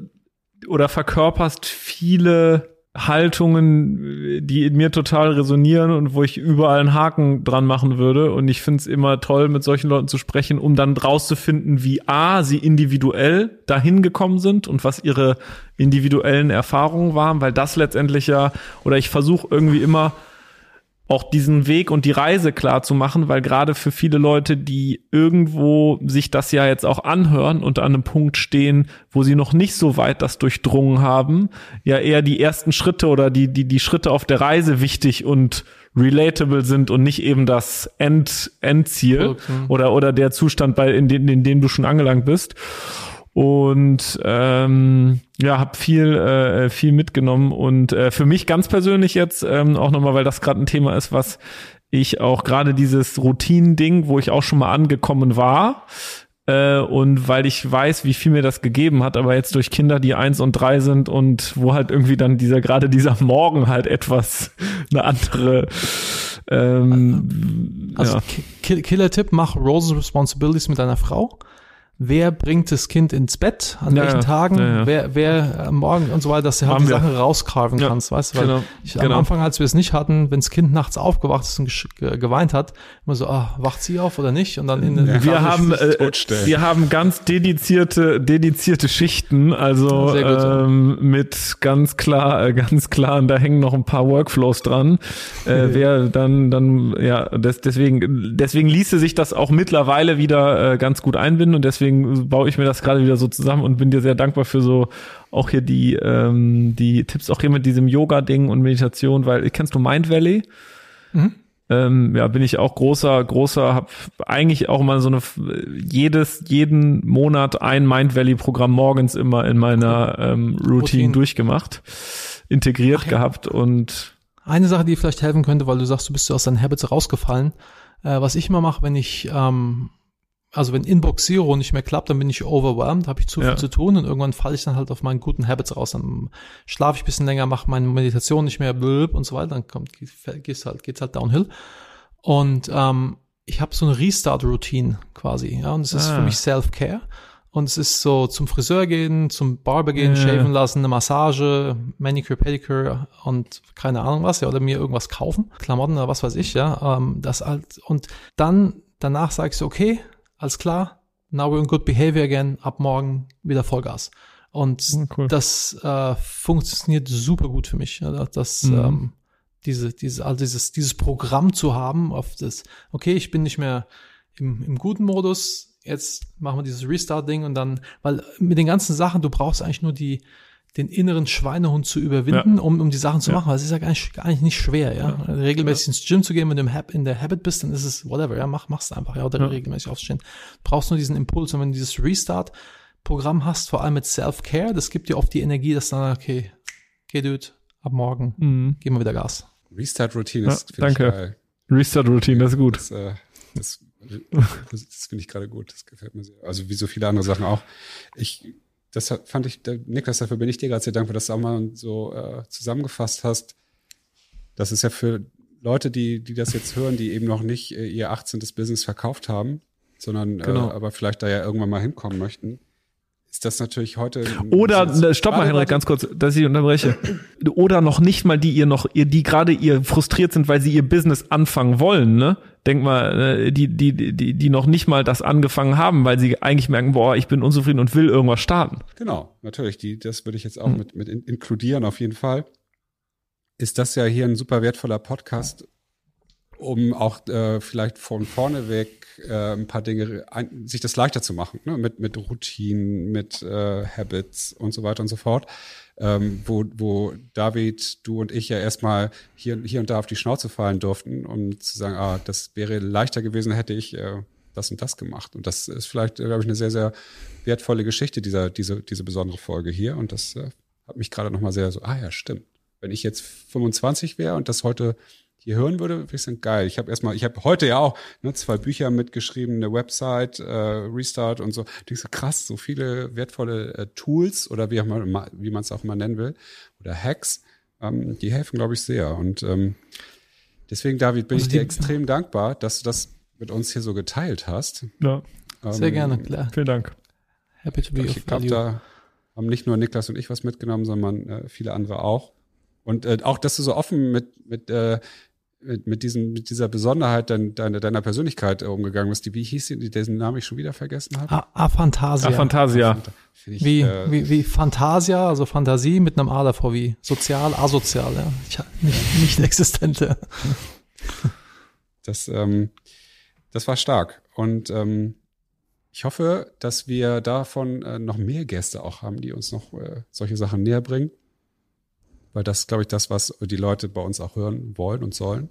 oder verkörperst viele Haltungen, die in mir total resonieren und wo ich überall einen Haken dran machen würde. Und ich finde es immer toll, mit solchen Leuten zu sprechen, um dann rauszufinden, wie A, sie individuell dahin gekommen sind und was ihre individuellen Erfahrungen waren, weil das letztendlich ja, oder ich versuche irgendwie immer auch diesen Weg und die Reise klar zu machen, weil gerade für viele Leute, die irgendwo sich das ja jetzt auch anhören und an einem Punkt stehen, wo sie noch nicht so weit das durchdrungen haben, ja eher die ersten Schritte oder die, die, die Schritte auf der Reise wichtig und relatable sind und nicht eben das End, Endziel hm. oder, oder der Zustand, bei, in, den, in dem du schon angelangt bist. Und ähm, ja, habe viel, äh, viel mitgenommen. Und äh, für mich ganz persönlich jetzt, ähm, auch nochmal, weil das gerade ein Thema ist, was ich auch gerade dieses Routinen-Ding, wo ich auch schon mal angekommen war, äh, und weil ich weiß, wie viel mir das gegeben hat, aber jetzt durch Kinder, die eins und drei sind und wo halt irgendwie dann dieser, gerade dieser Morgen halt etwas eine andere ähm, Also ja. Ki- Killer-Tipp, mach Roles Responsibilities mit deiner Frau. Wer bringt das Kind ins Bett? An Ja, welchen ja. Tagen? Ja, ja. Wer, wer äh, morgen und so weiter, dass du halt Haben die wir. Sachen rauscarven Ja, kannst, weißt du? Weil genau, ich, genau. am Anfang, als wir es nicht hatten, wenn das Kind nachts aufgewacht ist und geweint hat, immer so, ah, wacht sie auf oder nicht? Und dann in den wir haben äh, wir haben ganz dedizierte dedizierte Schichten also gut. ähm, mit ganz klar äh, ganz klar und da hängen noch ein paar Workflows dran äh, wer dann dann ja des, deswegen deswegen ließe sich das auch mittlerweile wieder äh, ganz gut einbinden und deswegen baue ich mir das gerade wieder so zusammen und bin dir sehr dankbar für so auch hier die ähm, die Tipps auch hier mit diesem Yoga Ding und Meditation weil kennst du Mind Valley ähm, ja, bin ich auch großer, großer, hab eigentlich auch mal so eine jedes, jeden Monat ein Mind Valley Programm morgens immer in meiner ähm, Routine, Routine. durchgemacht, integriert Ach ja. gehabt und Eine Sache, die vielleicht helfen könnte, weil du sagst, du bist aus deinen Habits rausgefallen. Äh, was ich immer mache, wenn ich, ähm, also wenn Inbox Zero nicht mehr klappt, dann bin ich overwhelmed, habe ich zu Ja. viel zu tun und irgendwann falle ich dann halt auf meinen guten Habits raus. Dann schlafe ich ein bisschen länger, mache meine Meditation nicht mehr blöb und so weiter, dann kommt, geht's halt, geht's halt downhill. Und ähm, ich habe so eine Restart-Routine quasi, ja, und es ist Ah. für mich Self-Care. Und es ist so zum Friseur gehen, zum Barber gehen, Ja. shaven lassen, eine Massage, Manicure, Pedicure und keine Ahnung was, ja, oder mir irgendwas kaufen, Klamotten oder was weiß ich, ja. Ähm, das halt, und dann, danach sage ich so, okay, alles klar, now we're in good behavior again, ab morgen wieder Vollgas. Und cool. das äh, funktioniert super gut für mich. Das, Mhm. ähm, diese, diese, also dieses, dieses Programm zu haben, auf das, okay, ich bin nicht mehr im, im guten Modus, jetzt machen wir dieses Restart-Ding und dann, weil mit den ganzen Sachen, du brauchst eigentlich nur die, den inneren Schweinehund zu überwinden, um, um die Sachen zu Ja. machen, weil es ist ja gar nicht, gar nicht, nicht schwer, ja. Regelmäßig ins Gym zu gehen, wenn du im Hab, in der Habit bist, dann ist es whatever, ja, mach, mach's einfach, ja, oder Ja. regelmäßig aufstehen. Du brauchst nur diesen Impuls und wenn du dieses Restart-Programm hast, vor allem mit Self-Care, das gibt dir oft die Energie, dass dann, okay, okay, Dude, ab morgen, Mhm. geben wir wieder Gas. Restart Routine Ja, ist finde ich danke. geil. Restart Routine, das ist gut. Das, äh, das, das finde ich gerade gut. Das gefällt mir sehr. Also wie so viele andere Sachen auch. Ich, das fand ich, Niklas, dafür bin ich dir gerade sehr dankbar, dass du auch mal so äh, zusammengefasst hast. Das ist ja für Leute, die, die das jetzt hören, die eben noch nicht äh, ihr 18. Business verkauft haben, sondern Genau. äh, aber vielleicht da ja irgendwann mal hinkommen möchten, ist das natürlich heute. Oder äh, stopp mal, Henrik, ganz kurz, dass ich unterbreche. Oder noch nicht mal die ihr noch, ihr, die gerade ihr frustriert sind, weil sie ihr Business anfangen wollen, ne? Denk mal, äh, die, die, die, die noch nicht mal das angefangen haben, weil sie eigentlich merken, boah, ich bin unzufrieden und will irgendwas starten. Genau, natürlich. Die, das würde ich jetzt auch mit, mit in, inkludieren, auf jeden Fall. Ist das ja hier ein super wertvoller Podcast, um auch äh, vielleicht von vorne weg äh, ein paar Dinge, ein, sich das leichter zu machen, ne? mit, mit Routinen, mit äh, Habits und so weiter und so fort. Ähm, wo, wo David, du und ich ja erstmal hier, hier und da auf die Schnauze fallen durften, um zu sagen, ah, das wäre leichter gewesen, hätte ich äh, das und das gemacht. Und das ist vielleicht, äh, glaube ich, eine sehr, sehr wertvolle Geschichte, dieser, diese, diese besondere Folge hier. Und das äh, hat mich gerade nochmal sehr so, ah ja, stimmt. Wenn ich jetzt 25 wäre und das heute hier hören würde, würde ich sagen, geil. Ich habe erstmal, ich habe heute ja auch ne, zwei Bücher mitgeschrieben, eine Website, äh, Restart und so. Ich so krass, so viele wertvolle äh, Tools oder wie, auch mal- wie man es auch immer nennen will, oder Hacks, ähm, die helfen, glaube ich, sehr. Und ähm, deswegen, David, bin Also ich dir extrem dankbar, dass du das mit uns hier so geteilt hast. Ja, Sehr Ähm, gerne, klar. vielen Dank. Happy to be ich glaube, da haben nicht nur Niklas und ich was mitgenommen, sondern äh, viele andere auch. Und äh, auch, dass du so offen mit, mit, äh, mit, mit, diesen, mit dieser Besonderheit dein, deiner, deiner Persönlichkeit äh, umgegangen bist. Die, wie hieß sie, dessen Namen ich schon wieder vergessen habe? Ah, Aphantasia. Fantasia. Finde ich, Wie, äh, wie, wie Fantasia, also Fantasie mit einem A davor, wie sozial, asozial, ja. Ich, nicht, nicht existente. Das, ähm, das war stark. Und ähm, ich hoffe, dass wir davon äh, noch mehr Gäste auch haben, die uns noch äh, solche Sachen näher bringen. Weil das, glaube ich, das, was die Leute bei uns auch hören wollen und sollen.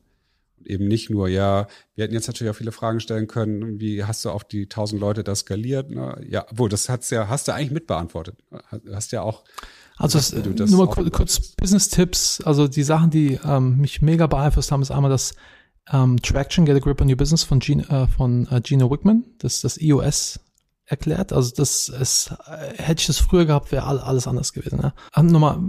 eben nicht nur, ja, wir hätten jetzt natürlich auch viele Fragen stellen können, wie hast du auf die tausend Leute das skaliert? Ne? Ja, wo das hat's ja, hast du eigentlich mitbeantwortet. Hast ja auch. Also das, das nur mal kurz Business-Tipps. Also die Sachen, die ähm, mich mega beeinflusst haben, ist einmal das ähm, Traction, Get a Grip on Your Business von, Gina, äh, von äh, Gina Wickman. Das ist das EOS erklärt. Also das ist, äh, hätte ich das früher gehabt, wäre alles anders gewesen. Ne? Nochmal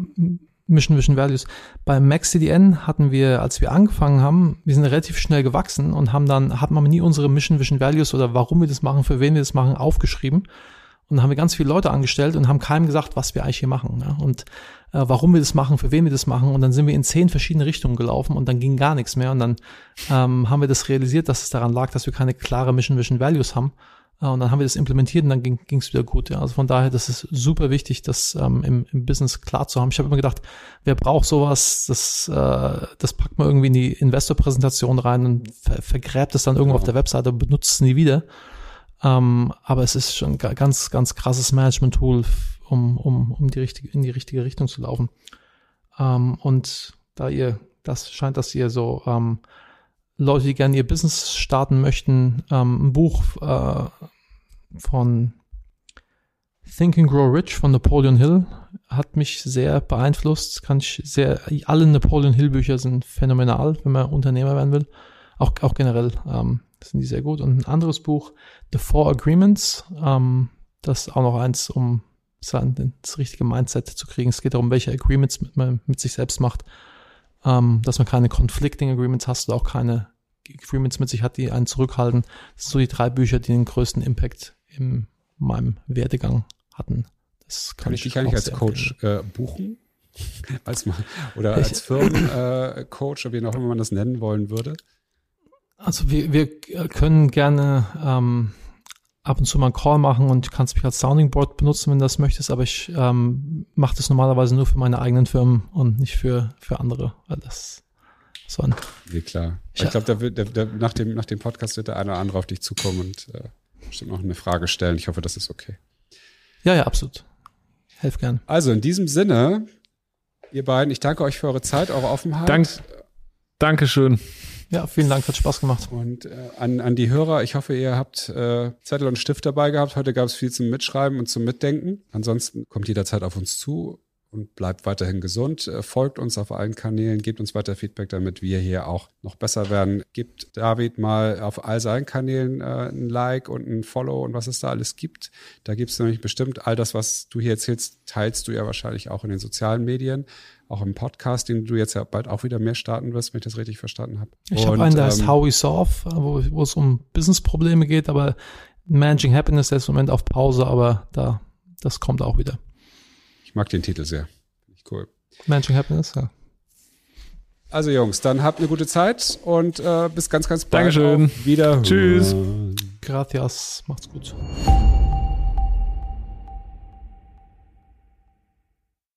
Mission Vision Values. Bei MaxCDN hatten wir, als wir angefangen haben, wir sind relativ schnell gewachsen und haben dann, hatten wir nie unsere Mission Vision Values oder warum wir das machen, für wen wir das machen, aufgeschrieben. Und dann haben wir ganz viele Leute angestellt und haben keinem gesagt, was wir eigentlich hier machen. Ne? Und äh, warum wir das machen, für wen wir das machen. Und dann sind wir in zehn verschiedene Richtungen gelaufen und dann ging gar nichts mehr. Und dann ähm, haben wir das realisiert, dass es daran lag, dass wir keine klare Mission Vision Values haben. Äh, und dann haben wir das implementiert und dann ging es wieder gut. Ja. Also von daher, das ist super wichtig, das ähm, im, im Business klar zu haben. Ich habe immer gedacht, wer braucht sowas? Das, äh, das packt man irgendwie in die Investorpräsentation rein und ver vergräbt es dann irgendwo ja. auf der Webseite und benutzt es nie wieder. Ähm, aber es ist schon ein ganz, ganz krasses Management-Tool, um, um, um die richtige, in die richtige Richtung zu laufen. Ähm, und da ihr, das scheint, dass ihr so ähm, Leute, die gerne ihr Business starten möchten, ähm, ein Buch äh, von Think and Grow Rich von Napoleon Hill hat mich sehr beeinflusst. Kann ich sehr, alle Napoleon Hill Bücher sind phänomenal, wenn man Unternehmer werden will. Auch, auch generell ähm, sind die sehr gut. Und ein anderes Buch, The Four Agreements, ähm, das ist auch noch eins, um das richtige Mindset zu kriegen. Es geht darum, welche Agreements man mit sich selbst macht ähm, dass man keine Conflicting Agreements hast oder auch keine Agreements mit sich hat, die einen zurückhalten. Das sind so die drei Bücher, die den größten Impact in meinem Werdegang hatten. Das kann, kann ich dich eigentlich als Coach äh, buchen? als oder als Firmencoach, äh, wie auch immer man das nennen wollen würde? Also wir, wir können gerne ähm, ab und zu mal einen Call machen und du kannst mich als Sounding Board benutzen, wenn du das möchtest, aber ich ähm, mache das normalerweise nur für meine eigenen Firmen und nicht für, für andere, weil das so ein. Nee, klar. Ich, ich glaube, da wird, der, der, nach, dem, nach dem Podcast wird der eine oder andere auf dich zukommen und äh, bestimmt noch eine Frage stellen. Ich hoffe, das ist okay. Ja, ja, absolut. Helf gern. Also in diesem Sinne, ihr beiden, ich danke euch für eure Zeit, eure Offenheit. Dank, Dankeschön. Ja, vielen Dank, hat Spaß gemacht. Und äh, an, an die Hörer, ich hoffe, ihr habt äh, Zettel und Stift dabei gehabt. Heute gab es viel zum Mitschreiben und zum Mitdenken. Ansonsten kommt jederzeit auf uns zu und bleibt weiterhin gesund. Äh, folgt uns auf allen Kanälen, gebt uns weiter Feedback, damit wir hier auch noch besser werden. Gebt David mal auf all seinen Kanälen äh, ein Like und ein Follow und was es da alles gibt. Da gibt es nämlich bestimmt all das, was du hier erzählst, teilst du ja wahrscheinlich auch in den sozialen Medien auch im Podcast, den du jetzt ja bald auch wieder mehr starten wirst, wenn ich das richtig verstanden habe. Ich habe einen, der ähm, ist How We Solve, wo, wo es um Business-Probleme geht, aber Managing Happiness ist im Moment auf Pause, aber da, das kommt auch wieder. Ich mag den Titel sehr. Cool. Managing Happiness, ja. Also Jungs, dann habt eine gute Zeit und äh, bis ganz, ganz bald. Dankeschön. Wieder. Tschüss. Gracias. Macht's gut.